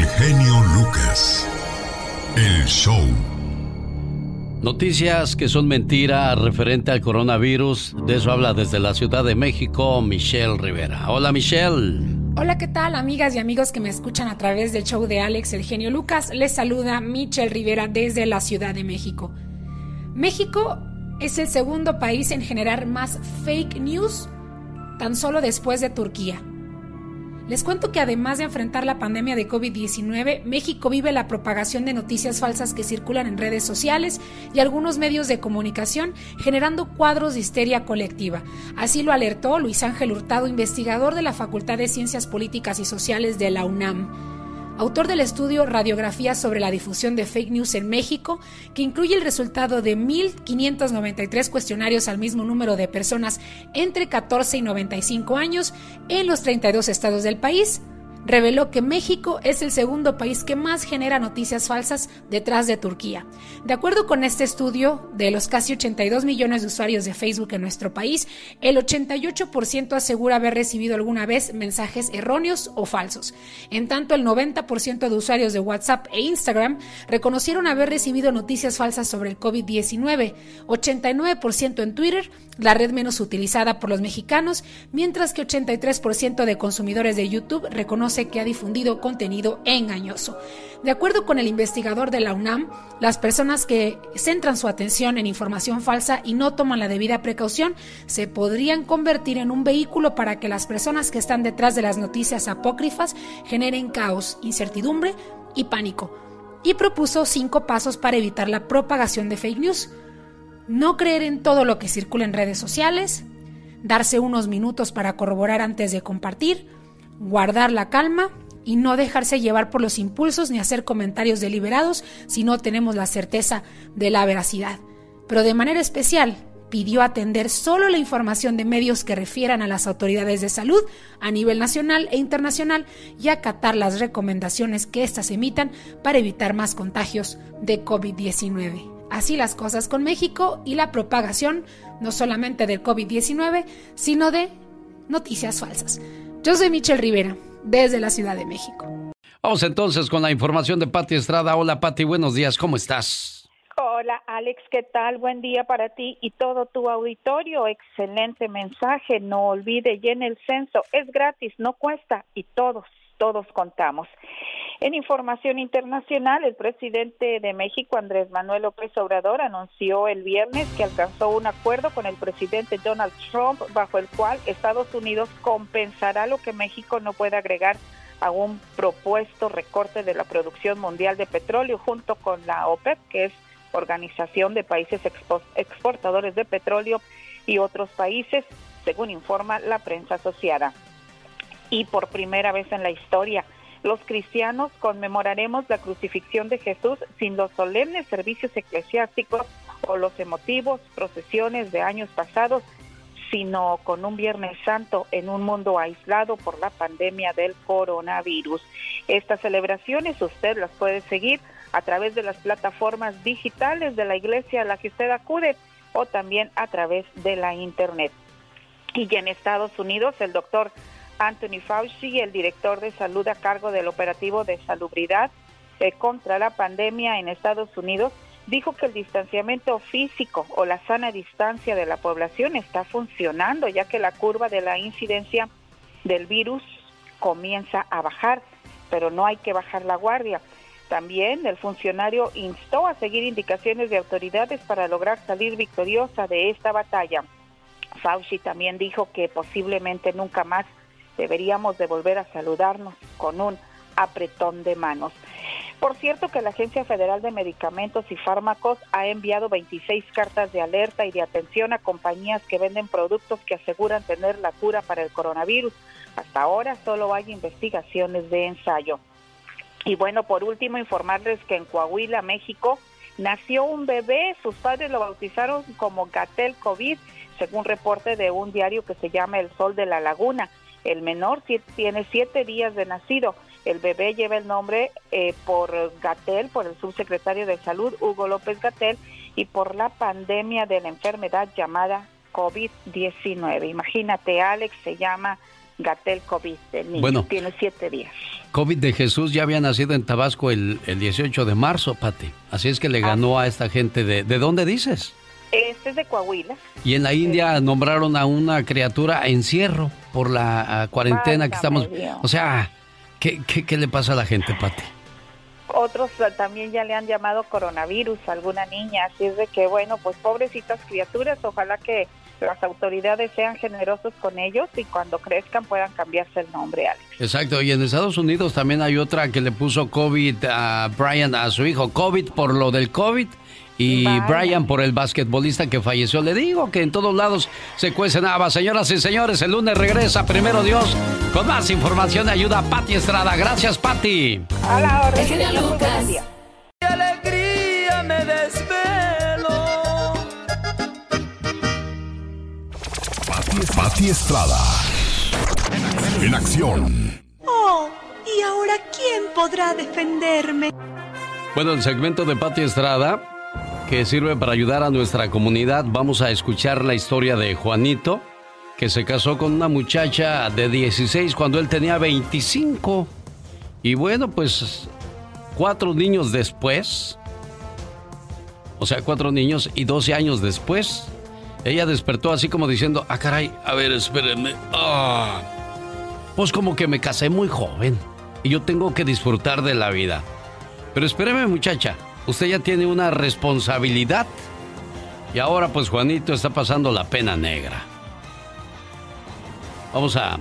El genio Lucas. El show. Noticias que son mentira referente al coronavirus. De eso habla desde la Ciudad de México Michelle Rivera. Hola Michelle. Hola, ¿qué tal amigas y amigos que me escuchan a través del show de Alex El Genio Lucas? Les saluda Michelle Rivera desde la Ciudad de México. México es el segundo país en generar más fake news tan solo después de Turquía. Les cuento que además de enfrentar la pandemia de COVID-19, México vive la propagación de noticias falsas que circulan en redes sociales y algunos medios de comunicación, generando cuadros de histeria colectiva. Así lo alertó Luis Ángel Hurtado, investigador de la Facultad de Ciencias Políticas y Sociales de la UNAM autor del estudio Radiografía sobre la difusión de fake news en México, que incluye el resultado de 1.593 cuestionarios al mismo número de personas entre 14 y 95 años en los 32 estados del país reveló que México es el segundo país que más genera noticias falsas detrás de Turquía. De acuerdo con este estudio, de los casi 82 millones de usuarios de Facebook en nuestro país, el 88% asegura haber recibido alguna vez mensajes erróneos o falsos. En tanto, el 90% de usuarios de WhatsApp e Instagram reconocieron haber recibido noticias falsas sobre el COVID-19, 89% en Twitter, la red menos utilizada por los mexicanos, mientras que 83% de consumidores de YouTube reconocen que ha difundido contenido engañoso. De acuerdo con el investigador de la UNAM, las personas que centran su atención en información falsa y no toman la debida precaución se podrían convertir en un vehículo para que las personas que están detrás de las noticias apócrifas generen caos, incertidumbre y pánico. Y propuso cinco pasos para evitar la propagación de fake news. No creer en todo lo que circula en redes sociales, darse unos minutos para corroborar antes de compartir, guardar la calma, y no dejarse llevar por los impulsos ni hacer comentarios deliberados si no tenemos la certeza de la veracidad. Pero de manera especial, pidió atender solo la información de medios que refieran a las autoridades de salud a nivel nacional e internacional y acatar las recomendaciones que éstas emitan para evitar más contagios de COVID-19. Así las cosas con México y la propagación no solamente del COVID-19, sino de noticias falsas. Yo soy Michelle Rivera desde la Ciudad de México. Vamos entonces con la información de Patti Estrada. Hola Patti, buenos días, ¿cómo estás? Hola Alex, ¿qué tal? Buen día para ti y todo tu auditorio. Excelente mensaje. No olvide, llene el censo. Es gratis, no cuesta y todos, todos contamos. En información internacional, el presidente de México, Andrés Manuel López Obrador, anunció el viernes que alcanzó un acuerdo con el presidente Donald Trump, bajo el cual Estados Unidos compensará lo que México no puede agregar a un propuesto recorte de la producción mundial de petróleo junto con la OPEP, que es Organización de Países Exportadores de Petróleo y otros países, según informa la prensa asociada. Y por primera vez en la historia, los cristianos conmemoraremos la crucifixión de Jesús sin los solemnes servicios eclesiásticos o los emotivos procesiones de años pasados, sino con un Viernes Santo en un mundo aislado por la pandemia del coronavirus. Estas celebraciones usted las puede seguir a través de las plataformas digitales de la iglesia a la que usted acude o también a través de la Internet. Y en Estados Unidos, el doctor Anthony Fauci, el director de salud a cargo del operativo de salubridad eh, contra la pandemia en Estados Unidos, dijo que el distanciamiento físico o la sana distancia de la población está funcionando, ya que la curva de la incidencia del virus comienza a bajar, pero no hay que bajar la guardia. También el funcionario instó a seguir indicaciones de autoridades para lograr salir victoriosa de esta batalla. Fauci también dijo que posiblemente nunca más deberíamos de volver a saludarnos con un apretón de manos. Por cierto que la Agencia Federal de Medicamentos y Fármacos ha enviado 26 cartas de alerta y de atención a compañías que venden productos que aseguran tener la cura para el coronavirus. Hasta ahora solo hay investigaciones de ensayo. Y bueno, por último, informarles que en Coahuila, México, nació un bebé. Sus padres lo bautizaron como Gatel COVID, según reporte de un diario que se llama El Sol de la Laguna. El menor tiene siete días de nacido. El bebé lleva el nombre eh, por Gatel, por el subsecretario de Salud, Hugo López Gatel, y por la pandemia de la enfermedad llamada COVID-19. Imagínate, Alex, se llama Gatel COVID. El niño bueno, tiene siete días. COVID de Jesús ya había nacido en Tabasco el, el 18 de marzo, Pati. Así es que le ganó a esta gente de... ¿De dónde dices? Este es de Coahuila. Y en la India nombraron a una criatura a encierro por la ah, cuarentena que estamos... O sea, ¿qué, ¿qué, le pasa a la gente, Pati? Otros ah, también ya le han llamado coronavirus a alguna niña, así es de que, bueno, pues pobrecitas criaturas, ojalá que las autoridades sean generosos con ellos y cuando crezcan puedan cambiarse el nombre, Alex. Exacto, y en Estados Unidos también hay otra que le puso COVID a Brian, a su hijo, COVID por lo del COVID y Brian por el basquetbolista que falleció. Le digo que en todos lados se cuecen habas. Señoras y señores, el lunes regresa primero Dios con más información de ayuda a Pati Estrada. Gracias, Pati. A la orden. Lucas. alegría me desvelo. Pati, Estrada. En acción. Oh, ¿y ahora quién podrá defenderme? Bueno, el segmento de Pati Estrada que sirve para ayudar a nuestra comunidad. Vamos a escuchar la historia de Juanito, que se casó con una muchacha de 16 cuando él tenía 25. Y bueno, pues cuatro niños después, o sea, cuatro niños y 12 años después, ella despertó así como diciendo, ah caray, a ver, espérenme. Ah". pues como que me casé muy joven y yo tengo que disfrutar de la vida. Pero espéreme muchacha, usted ya tiene una responsabilidad. Y ahora pues Juanito está pasando la pena negra. Vamos a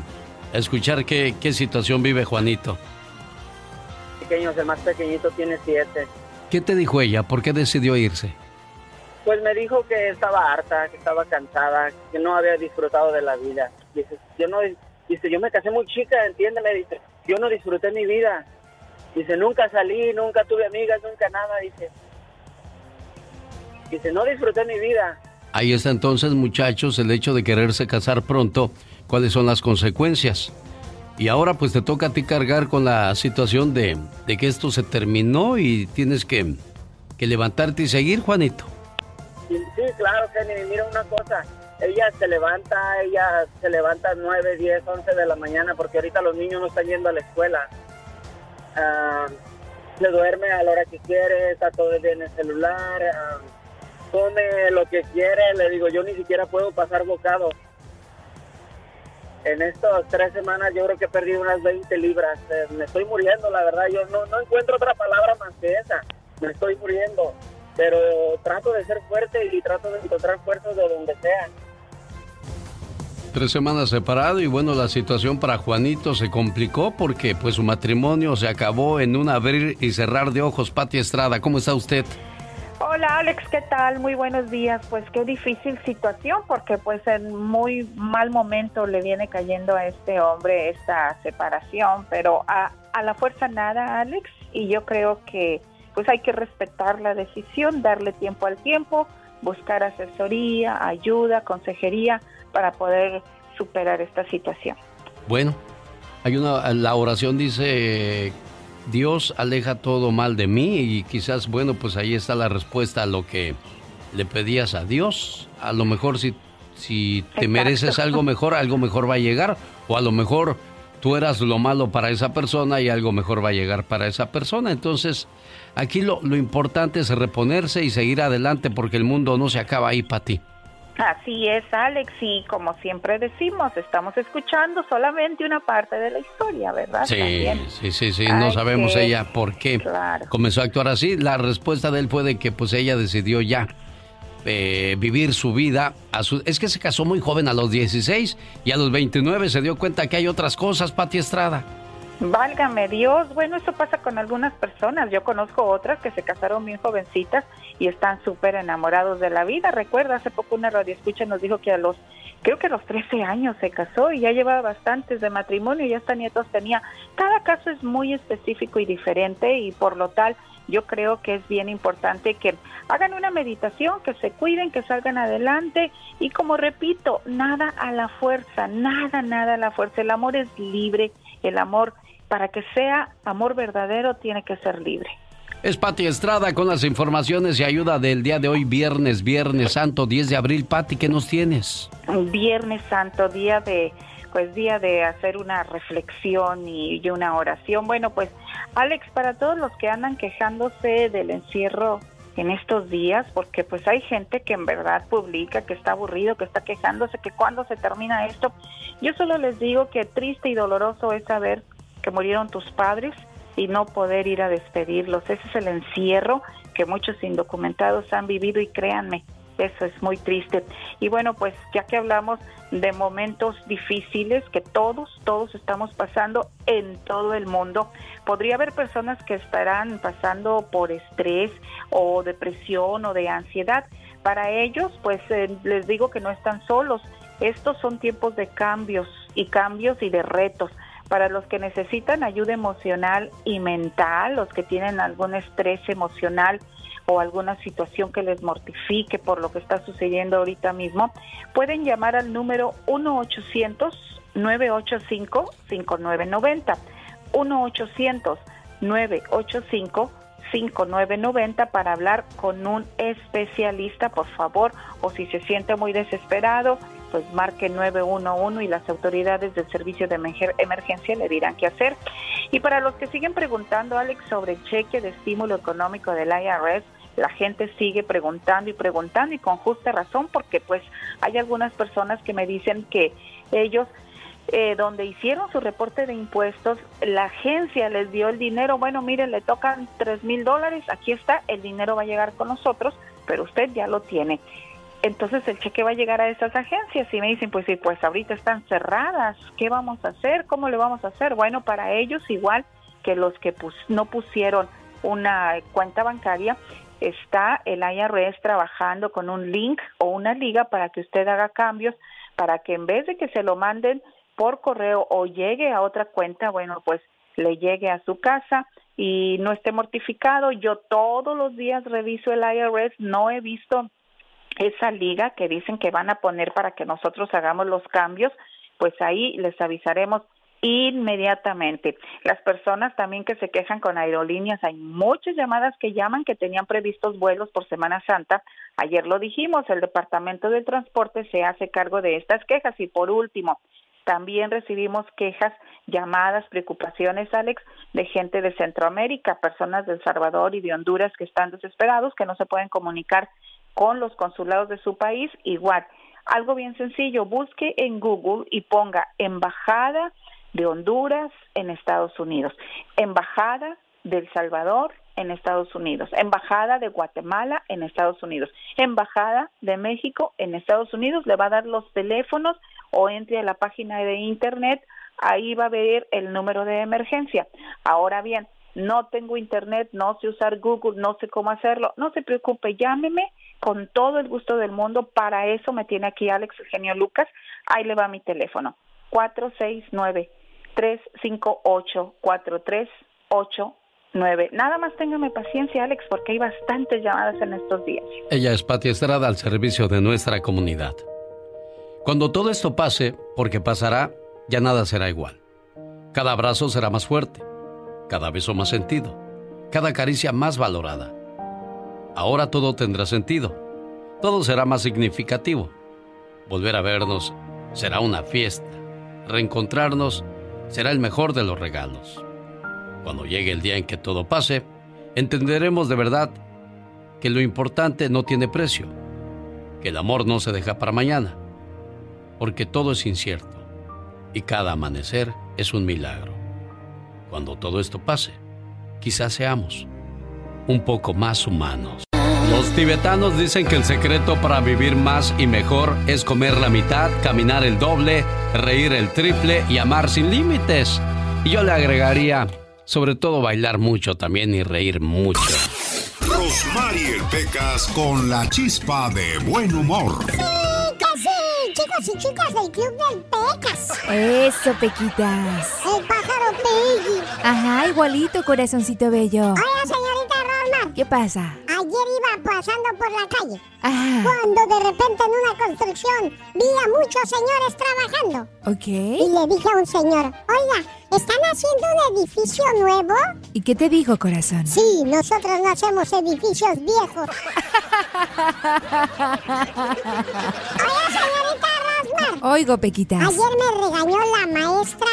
escuchar qué, qué situación vive Juanito. Pequeños, el más pequeñito tiene siete. ¿Qué te dijo ella? ¿Por qué decidió irse? Pues me dijo que estaba harta, que estaba cansada, que no había disfrutado de la vida. Dice, yo no, dice, yo me casé muy chica, entiéndeme, dice, yo no disfruté mi vida. Dice, nunca salí, nunca tuve amigas, nunca nada, dice. Dice, no disfruté mi vida. Ahí está entonces, muchachos, el hecho de quererse casar pronto, cuáles son las consecuencias. Y ahora pues te toca a ti cargar con la situación de, de que esto se terminó y tienes que, que levantarte y seguir, Juanito. Sí, claro, Kenny, mira una cosa, ella se levanta, ella se levanta 9, 10, 11 de la mañana porque ahorita los niños no están yendo a la escuela. Ah, se duerme a la hora que quiere, está todo el día en el celular, ah, come lo que quiere, le digo, yo ni siquiera puedo pasar bocado. En estas tres semanas yo creo que he perdido unas 20 libras, eh, me estoy muriendo, la verdad, yo no, no encuentro otra palabra más que esa, me estoy muriendo, pero trato de ser fuerte y trato de encontrar fuerzas de donde sea tres semanas separado y bueno, la situación para Juanito se complicó porque pues su matrimonio se acabó en un abrir y cerrar de ojos. Pati Estrada, ¿cómo está usted? Hola Alex, ¿qué tal? Muy buenos días. Pues qué difícil situación porque pues en muy mal momento le viene cayendo a este hombre esta separación, pero a, a la fuerza nada Alex y yo creo que pues hay que respetar la decisión, darle tiempo al tiempo, buscar asesoría, ayuda, consejería para poder superar esta situación. Bueno, hay una la oración dice Dios aleja todo mal de mí y quizás bueno, pues ahí está la respuesta a lo que le pedías a Dios. A lo mejor si si te mereces algo mejor, algo mejor va a llegar o a lo mejor tú eras lo malo para esa persona y algo mejor va a llegar para esa persona. Entonces, aquí lo, lo importante es reponerse y seguir adelante porque el mundo no se acaba ahí para ti. Así es, Alex, y como siempre decimos, estamos escuchando solamente una parte de la historia, ¿verdad? Sí, sí, sí, sí, no sabemos ella por qué comenzó a actuar así. La respuesta de él fue de que pues ella decidió ya eh, vivir su vida. A su... Es que se casó muy joven a los 16 y a los 29 se dio cuenta que hay otras cosas, Pati Estrada. Válgame Dios, bueno, eso pasa con algunas personas. Yo conozco otras que se casaron bien jovencitas y están súper enamorados de la vida. Recuerda, hace poco una radio escucha nos dijo que a los, creo que a los 13 años se casó y ya llevaba bastantes de matrimonio y hasta nietos tenía. Cada caso es muy específico y diferente y por lo tal yo creo que es bien importante que hagan una meditación, que se cuiden, que salgan adelante y como repito, nada a la fuerza, nada, nada a la fuerza. El amor es libre, el amor para que sea amor verdadero tiene que ser libre. Es Pati Estrada con las informaciones y ayuda del día de hoy, viernes, viernes santo, 10 de abril. Pati, ¿qué nos tienes? Viernes santo, día de, pues día de hacer una reflexión y, y una oración. Bueno, pues Alex, para todos los que andan quejándose del encierro en estos días, porque pues hay gente que en verdad publica que está aburrido, que está quejándose, que cuando se termina esto, yo solo les digo que triste y doloroso es saber que murieron tus padres y no poder ir a despedirlos. Ese es el encierro que muchos indocumentados han vivido y créanme, eso es muy triste. Y bueno, pues ya que hablamos de momentos difíciles que todos, todos estamos pasando en todo el mundo, podría haber personas que estarán pasando por estrés o depresión o de ansiedad. Para ellos, pues eh, les digo que no están solos. Estos son tiempos de cambios y cambios y de retos para los que necesitan ayuda emocional y mental, los que tienen algún estrés emocional o alguna situación que les mortifique por lo que está sucediendo ahorita mismo, pueden llamar al número 1-800-985-5990. 1-800-985-5990. 5990 para hablar con un especialista, por favor, o si se siente muy desesperado, pues marque 911 y las autoridades del servicio de emergencia le dirán qué hacer. Y para los que siguen preguntando, Alex, sobre el cheque de estímulo económico del IRS, la gente sigue preguntando y preguntando y con justa razón porque pues hay algunas personas que me dicen que ellos eh, donde hicieron su reporte de impuestos, la agencia les dio el dinero, bueno, mire, le tocan tres mil dólares, aquí está, el dinero va a llegar con nosotros, pero usted ya lo tiene. Entonces el cheque va a llegar a esas agencias y me dicen, pues sí, pues ahorita están cerradas, ¿qué vamos a hacer? ¿Cómo le vamos a hacer? Bueno, para ellos igual que los que no pusieron una cuenta bancaria, está el IRS trabajando con un link o una liga para que usted haga cambios, para que en vez de que se lo manden por correo o llegue a otra cuenta, bueno, pues le llegue a su casa y no esté mortificado. Yo todos los días reviso el IRS, no he visto esa liga que dicen que van a poner para que nosotros hagamos los cambios, pues ahí les avisaremos inmediatamente. Las personas también que se quejan con aerolíneas, hay muchas llamadas que llaman que tenían previstos vuelos por Semana Santa. Ayer lo dijimos, el Departamento del Transporte se hace cargo de estas quejas. Y por último, también recibimos quejas, llamadas, preocupaciones, Alex, de gente de Centroamérica, personas de El Salvador y de Honduras que están desesperados, que no se pueden comunicar con los consulados de su país. Igual, algo bien sencillo, busque en Google y ponga Embajada de Honduras en Estados Unidos, Embajada de El Salvador en Estados Unidos, Embajada de Guatemala en Estados Unidos, Embajada de México en Estados Unidos, le va a dar los teléfonos o entre a la página de internet, ahí va a ver el número de emergencia. Ahora bien, no tengo internet, no sé usar Google, no sé cómo hacerlo, no se preocupe, llámeme con todo el gusto del mundo, para eso me tiene aquí Alex Eugenio Lucas, ahí le va mi teléfono, 469 358 4389 Nada más téngame paciencia, Alex, porque hay bastantes llamadas en estos días. Ella es Pati Estrada al servicio de nuestra comunidad. Cuando todo esto pase, porque pasará, ya nada será igual. Cada abrazo será más fuerte, cada beso más sentido, cada caricia más valorada. Ahora todo tendrá sentido, todo será más significativo. Volver a vernos será una fiesta, reencontrarnos será el mejor de los regalos. Cuando llegue el día en que todo pase, entenderemos de verdad que lo importante no tiene precio, que el amor no se deja para mañana, porque todo es incierto y cada amanecer es un milagro. Cuando todo esto pase, quizás seamos un poco más humanos. Los tibetanos dicen que el secreto para vivir más y mejor es comer la mitad, caminar el doble, reír el triple y amar sin límites. Y yo le agregaría, sobre todo bailar mucho también y reír mucho. Rosmarie Pecas con la chispa de buen humor. Chicos y chicas del Club del Pecas. Eso, Pequitas. El pájaro Peggy. Ajá, igualito, corazoncito bello. Hola, señorita ¿Qué pasa? Ayer iba pasando por la calle. Cuando de repente en una construcción vi a muchos señores trabajando. Ok. Y le dije a un señor, oiga, ¿están haciendo un edificio nuevo? ¿Y qué te dijo, corazón? Sí, nosotros no hacemos edificios viejos. Oiga, señorita Oigo, Pequitas. Ayer me regañó la maestra.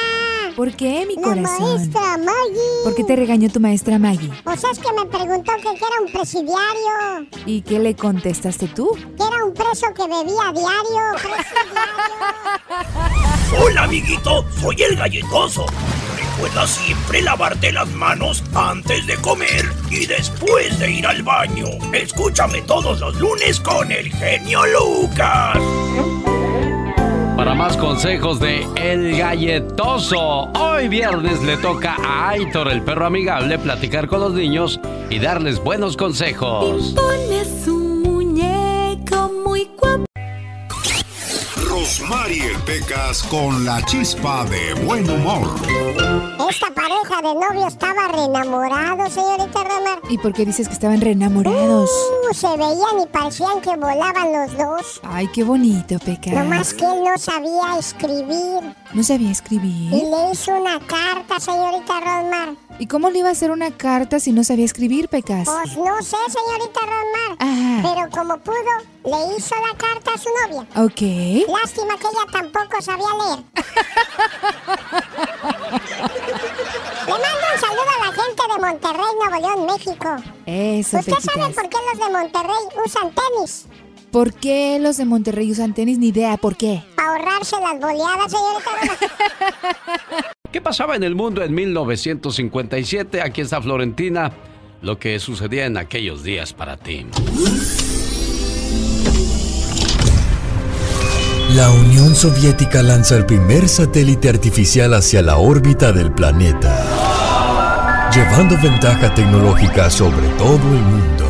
¿Por qué, mi la corazón? maestra Maggie. ¿Por qué te regañó tu maestra Maggie? O sea, es que me preguntó que era un presidiario. ¿Y qué le contestaste tú? Que era un preso que bebía a diario. Hola, amiguito, soy el galletoso. Recuerda siempre lavarte las manos antes de comer y después de ir al baño. Escúchame todos los lunes con el genio Lucas. Para más consejos de El Galletoso, hoy viernes le toca a Aitor, el perro amigable, platicar con los niños y darles buenos consejos. Pones un muñeco muy guapo. Rosmarie Pecas con la chispa de buen humor. Esta pareja de novios estaba reenamorado, señorita Romar. ¿Y por qué dices que estaban reenamorados? Uh, se veían y parecían que volaban los dos. Ay, qué bonito, Pecas. Nomás que él no sabía escribir. ¿No sabía Y escribir? le hizo una carta, señorita Rosmar. ¿Y cómo le iba a hacer una carta si no sabía escribir, Pecas? Pues no sé, señorita Rosmar. Ajá. Pero como pudo, le hizo la carta a su novia. Ok. Lástima que ella tampoco sabía leer. Le mando un saludo a la gente de Monterrey, Nuevo León, México. Eso, ¿Usted sabe por qué los de Monterrey usan tenis? ¿Por qué los de Monterrey usan tenis? Ni idea, ¿por qué? ahorrarse las boleadas, señorita. ¿Qué pasaba en el mundo en 1957? Aquí está Florentina, lo que sucedía en aquellos días para ti. La Unión Soviética lanza el primer satélite artificial hacia la órbita del planeta, llevando ventaja tecnológica sobre todo el mundo.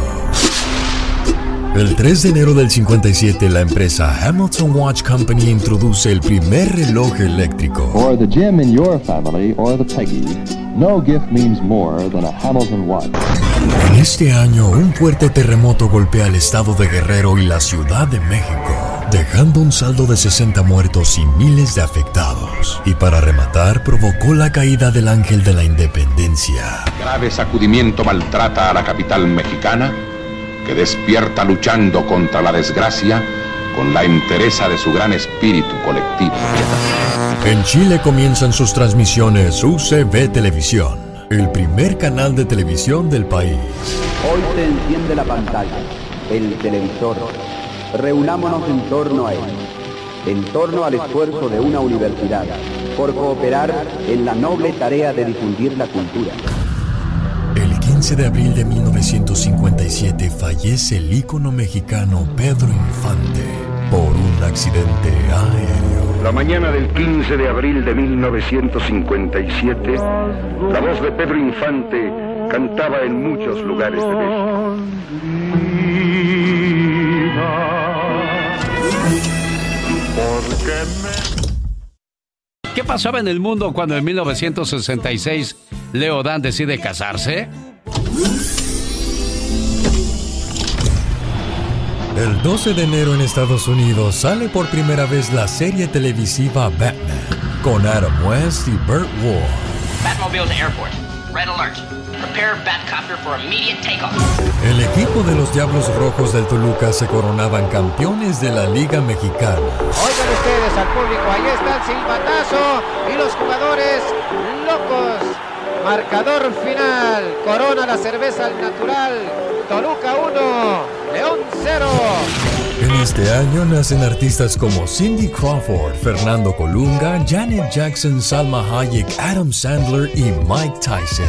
El 3 de enero del 57, la empresa Hamilton Watch Company introduce el primer reloj eléctrico. For the Jim in your family or the Peggy, no gift means more than a Hamilton watch. En este año, un fuerte terremoto golpea el estado de Guerrero y la Ciudad de México, dejando un saldo de 60 muertos y miles de afectados. Y para rematar, provocó la caída del ángel de la independencia. Grave sacudimiento maltrata a la capital mexicana, que despierta luchando contra la desgracia con la entereza de su gran espíritu colectivo. En Chile comienzan sus transmisiones UCB Televisión, el primer canal de televisión del país. Hoy se enciende la pantalla, el televisor. Reunámonos en torno a él, en torno al esfuerzo de una universidad, por cooperar en la noble tarea de difundir la cultura. El 15 de abril de 1957 fallece el ícono mexicano Pedro Infante por un accidente aéreo. La mañana del 15 de abril de 1957, la voz de Pedro Infante cantaba en muchos lugares de México. ¿Qué pasaba en el mundo cuando en 1966 Leo Dan decide casarse? El 12 de enero en Estados Unidos sale por primera vez la serie televisiva Batman con Adam West y Burt Ward. Batmobile to airport. Red alert. Prepare Batcopter for immediate takeoff. El equipo de los Diablos Rojos del Toluca se coronaban campeones de la Liga Mexicana. Oigan ustedes al público, ahí está el silbatazo y los jugadores locos. Marcador final, corona la cerveza al natural, Toluca 1, León 0. En este año nacen artistas como Cindy Crawford, Fernando Colunga, Janet Jackson, Salma Hayek, Adam Sandler y Mike Tyson.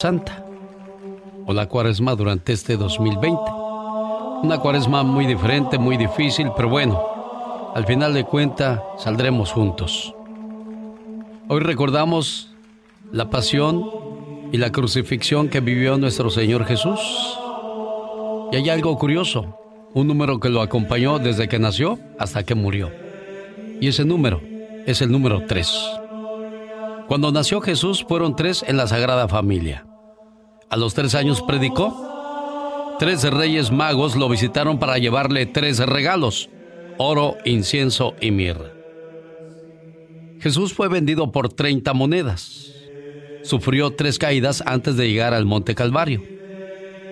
Santa o la cuaresma durante este 2020. Una cuaresma muy diferente, muy difícil, pero bueno, al final de cuenta saldremos juntos. Hoy recordamos la pasión y la crucifixión que vivió nuestro Señor Jesús. Y hay algo curioso, un número que lo acompañó desde que nació hasta que murió. Y ese número es el número 3. Cuando nació Jesús fueron tres en la Sagrada Familia. A los tres años predicó. Tres reyes magos lo visitaron para llevarle tres regalos, oro, incienso y mirra. Jesús fue vendido por 30 monedas. Sufrió tres caídas antes de llegar al Monte Calvario.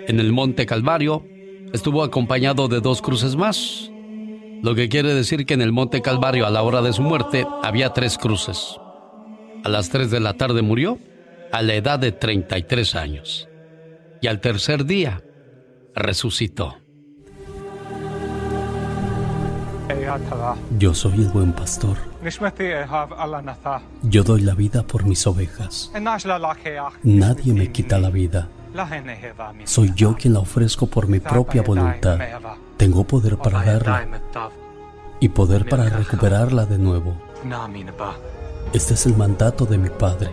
En el Monte Calvario estuvo acompañado de dos cruces más, lo que quiere decir que en el Monte Calvario a la hora de su muerte había tres cruces. A las 3 de la tarde murió a la edad de 33 años. Y al tercer día resucitó. Yo soy el buen pastor. Yo doy la vida por mis ovejas. Nadie me quita la vida. Soy yo quien la ofrezco por mi propia voluntad. Tengo poder para darla y poder para recuperarla de nuevo. Este es el mandato de mi Padre.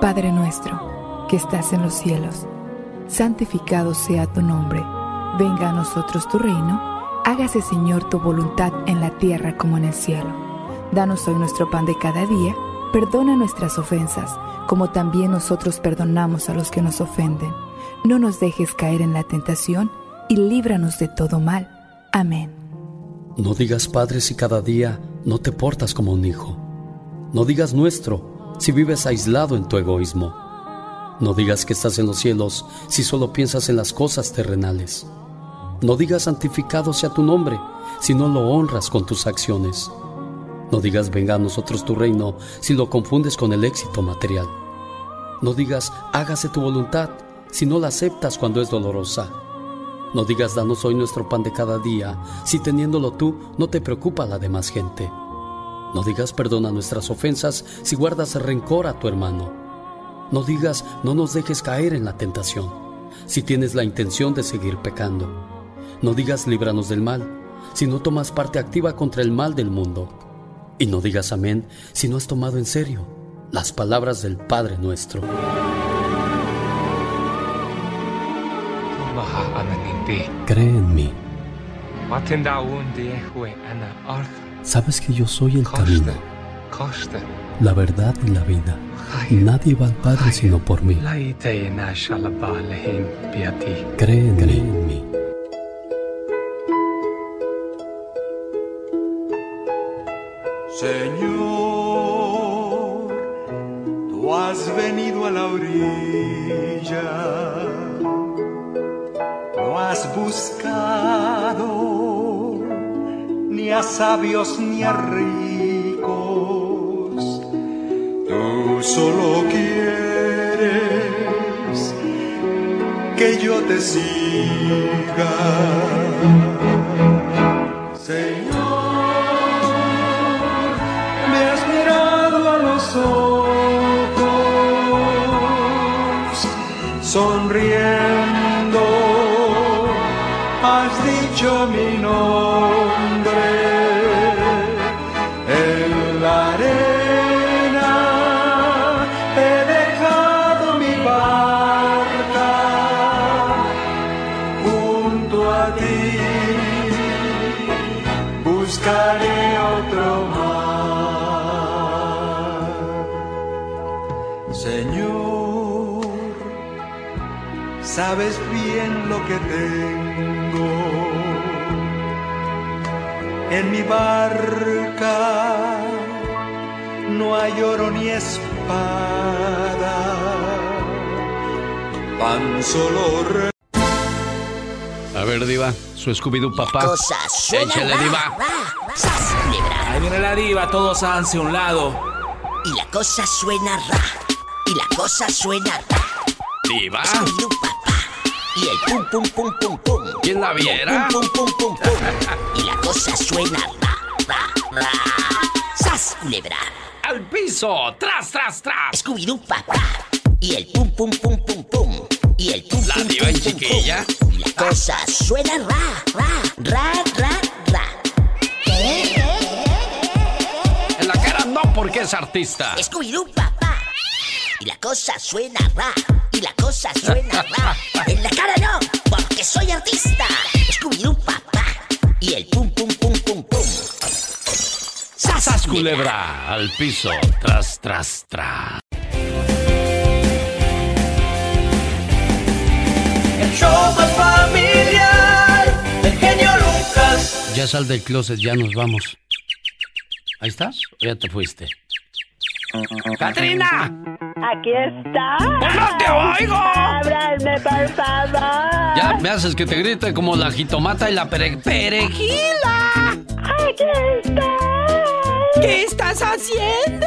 Padre nuestro, que estás en los cielos, santificado sea tu nombre. Venga a nosotros tu reino. Hágase, Señor, tu voluntad en la tierra como en el cielo. Danos hoy nuestro pan de cada día. Perdona nuestras ofensas, como también nosotros perdonamos a los que nos ofenden. No nos dejes caer en la tentación y líbranos de todo mal. Amén. No digas Padre si cada día no te portas como un hijo. No digas nuestro si vives aislado en tu egoísmo. No digas que estás en los cielos si solo piensas en las cosas terrenales. No digas santificado sea tu nombre si no lo honras con tus acciones. No digas venga a nosotros tu reino si lo confundes con el éxito material. No digas hágase tu voluntad si no la aceptas cuando es dolorosa. No digas danos hoy nuestro pan de cada día si teniéndolo tú no te preocupa la demás gente. No digas perdona nuestras ofensas si guardas rencor a tu hermano. No digas no nos dejes caer en la tentación si tienes la intención de seguir pecando. No digas líbranos del mal si no tomas parte activa contra el mal del mundo. Y no digas amén si no has tomado en serio las palabras del Padre nuestro. Cree en mí. Sabes que yo soy el camino, la verdad y la vida. Nadie va al Padre sino por mí. Cree en mí. Señor, tú has venido a la orilla, no has buscado ni a sabios ni a ricos, tú solo quieres que yo te siga. Señor, me has mirado a los ojos, sonriendo, has dicho mi nombre barca. No hay oro ni espada, tan solo re- A ver, Diva, su Scooby-Doo papá. Cosas suena Échale, ra, Diva. sas, culebra. Ahí viene la diva, todos háganse a un lado. Y la cosa suena ra. Y la cosa suena ra. Diva. Scooby-Doo, papá. Y el pum pum pum pum pum. ¿Quién la viera? Pum pum pum pum pum. Y la cosa suena ra. Sas, culebra. ¡Al piso! ¡Tras, tras, tras! Scooby-Doo, papá. Y el pum pum pum pum pum. Y el pum La pum diva pum chiquilla. pum. Y la cosa suena ra, ra, ra, ra, ra. En la cara no, porque es artista. Scooby-Doo, papá. Y la cosa suena ra. Y la cosa suena ra. En la cara no, porque soy artista. Scooby-Doo, papá. Y el pum pum pum pum pum. ¡Sas, ¡Sas, culebra! Al piso. Tras, tras, tras. El show más familiar del genio Lucas. Ya sal del closet, ya nos vamos. ¿Ahí estás? ¿O ya te fuiste? ¡Catrina! Aquí está. ¡Pues no te oigo! Ábranme, por favor. Ya me haces que te grite como la jitomata y la pere perejila. Aquí está. ¿Qué estás haciendo?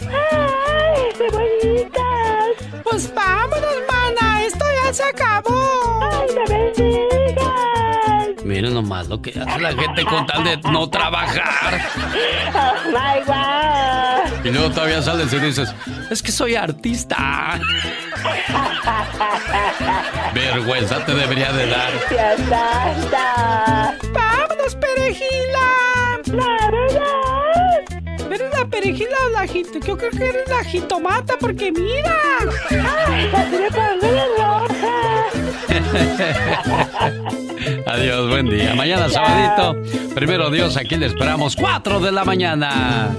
Ay, qué bonitas. Pues vámonos, mana. Esto ya se acabó. Ay, me vendí. malo que hace la gente con tal de no trabajar. Oh my God. Y luego todavía sales y dices, es que soy artista. Vergüenza te debería de dar. ¡Vámonos, perejila! ¿Eres la perejila o la jito? Yo creo que eres la jitomata porque mira. Ay. Adiós, buen día. Mañana sabadito. Primero Dios, aquí le esperamos 4 de la mañana.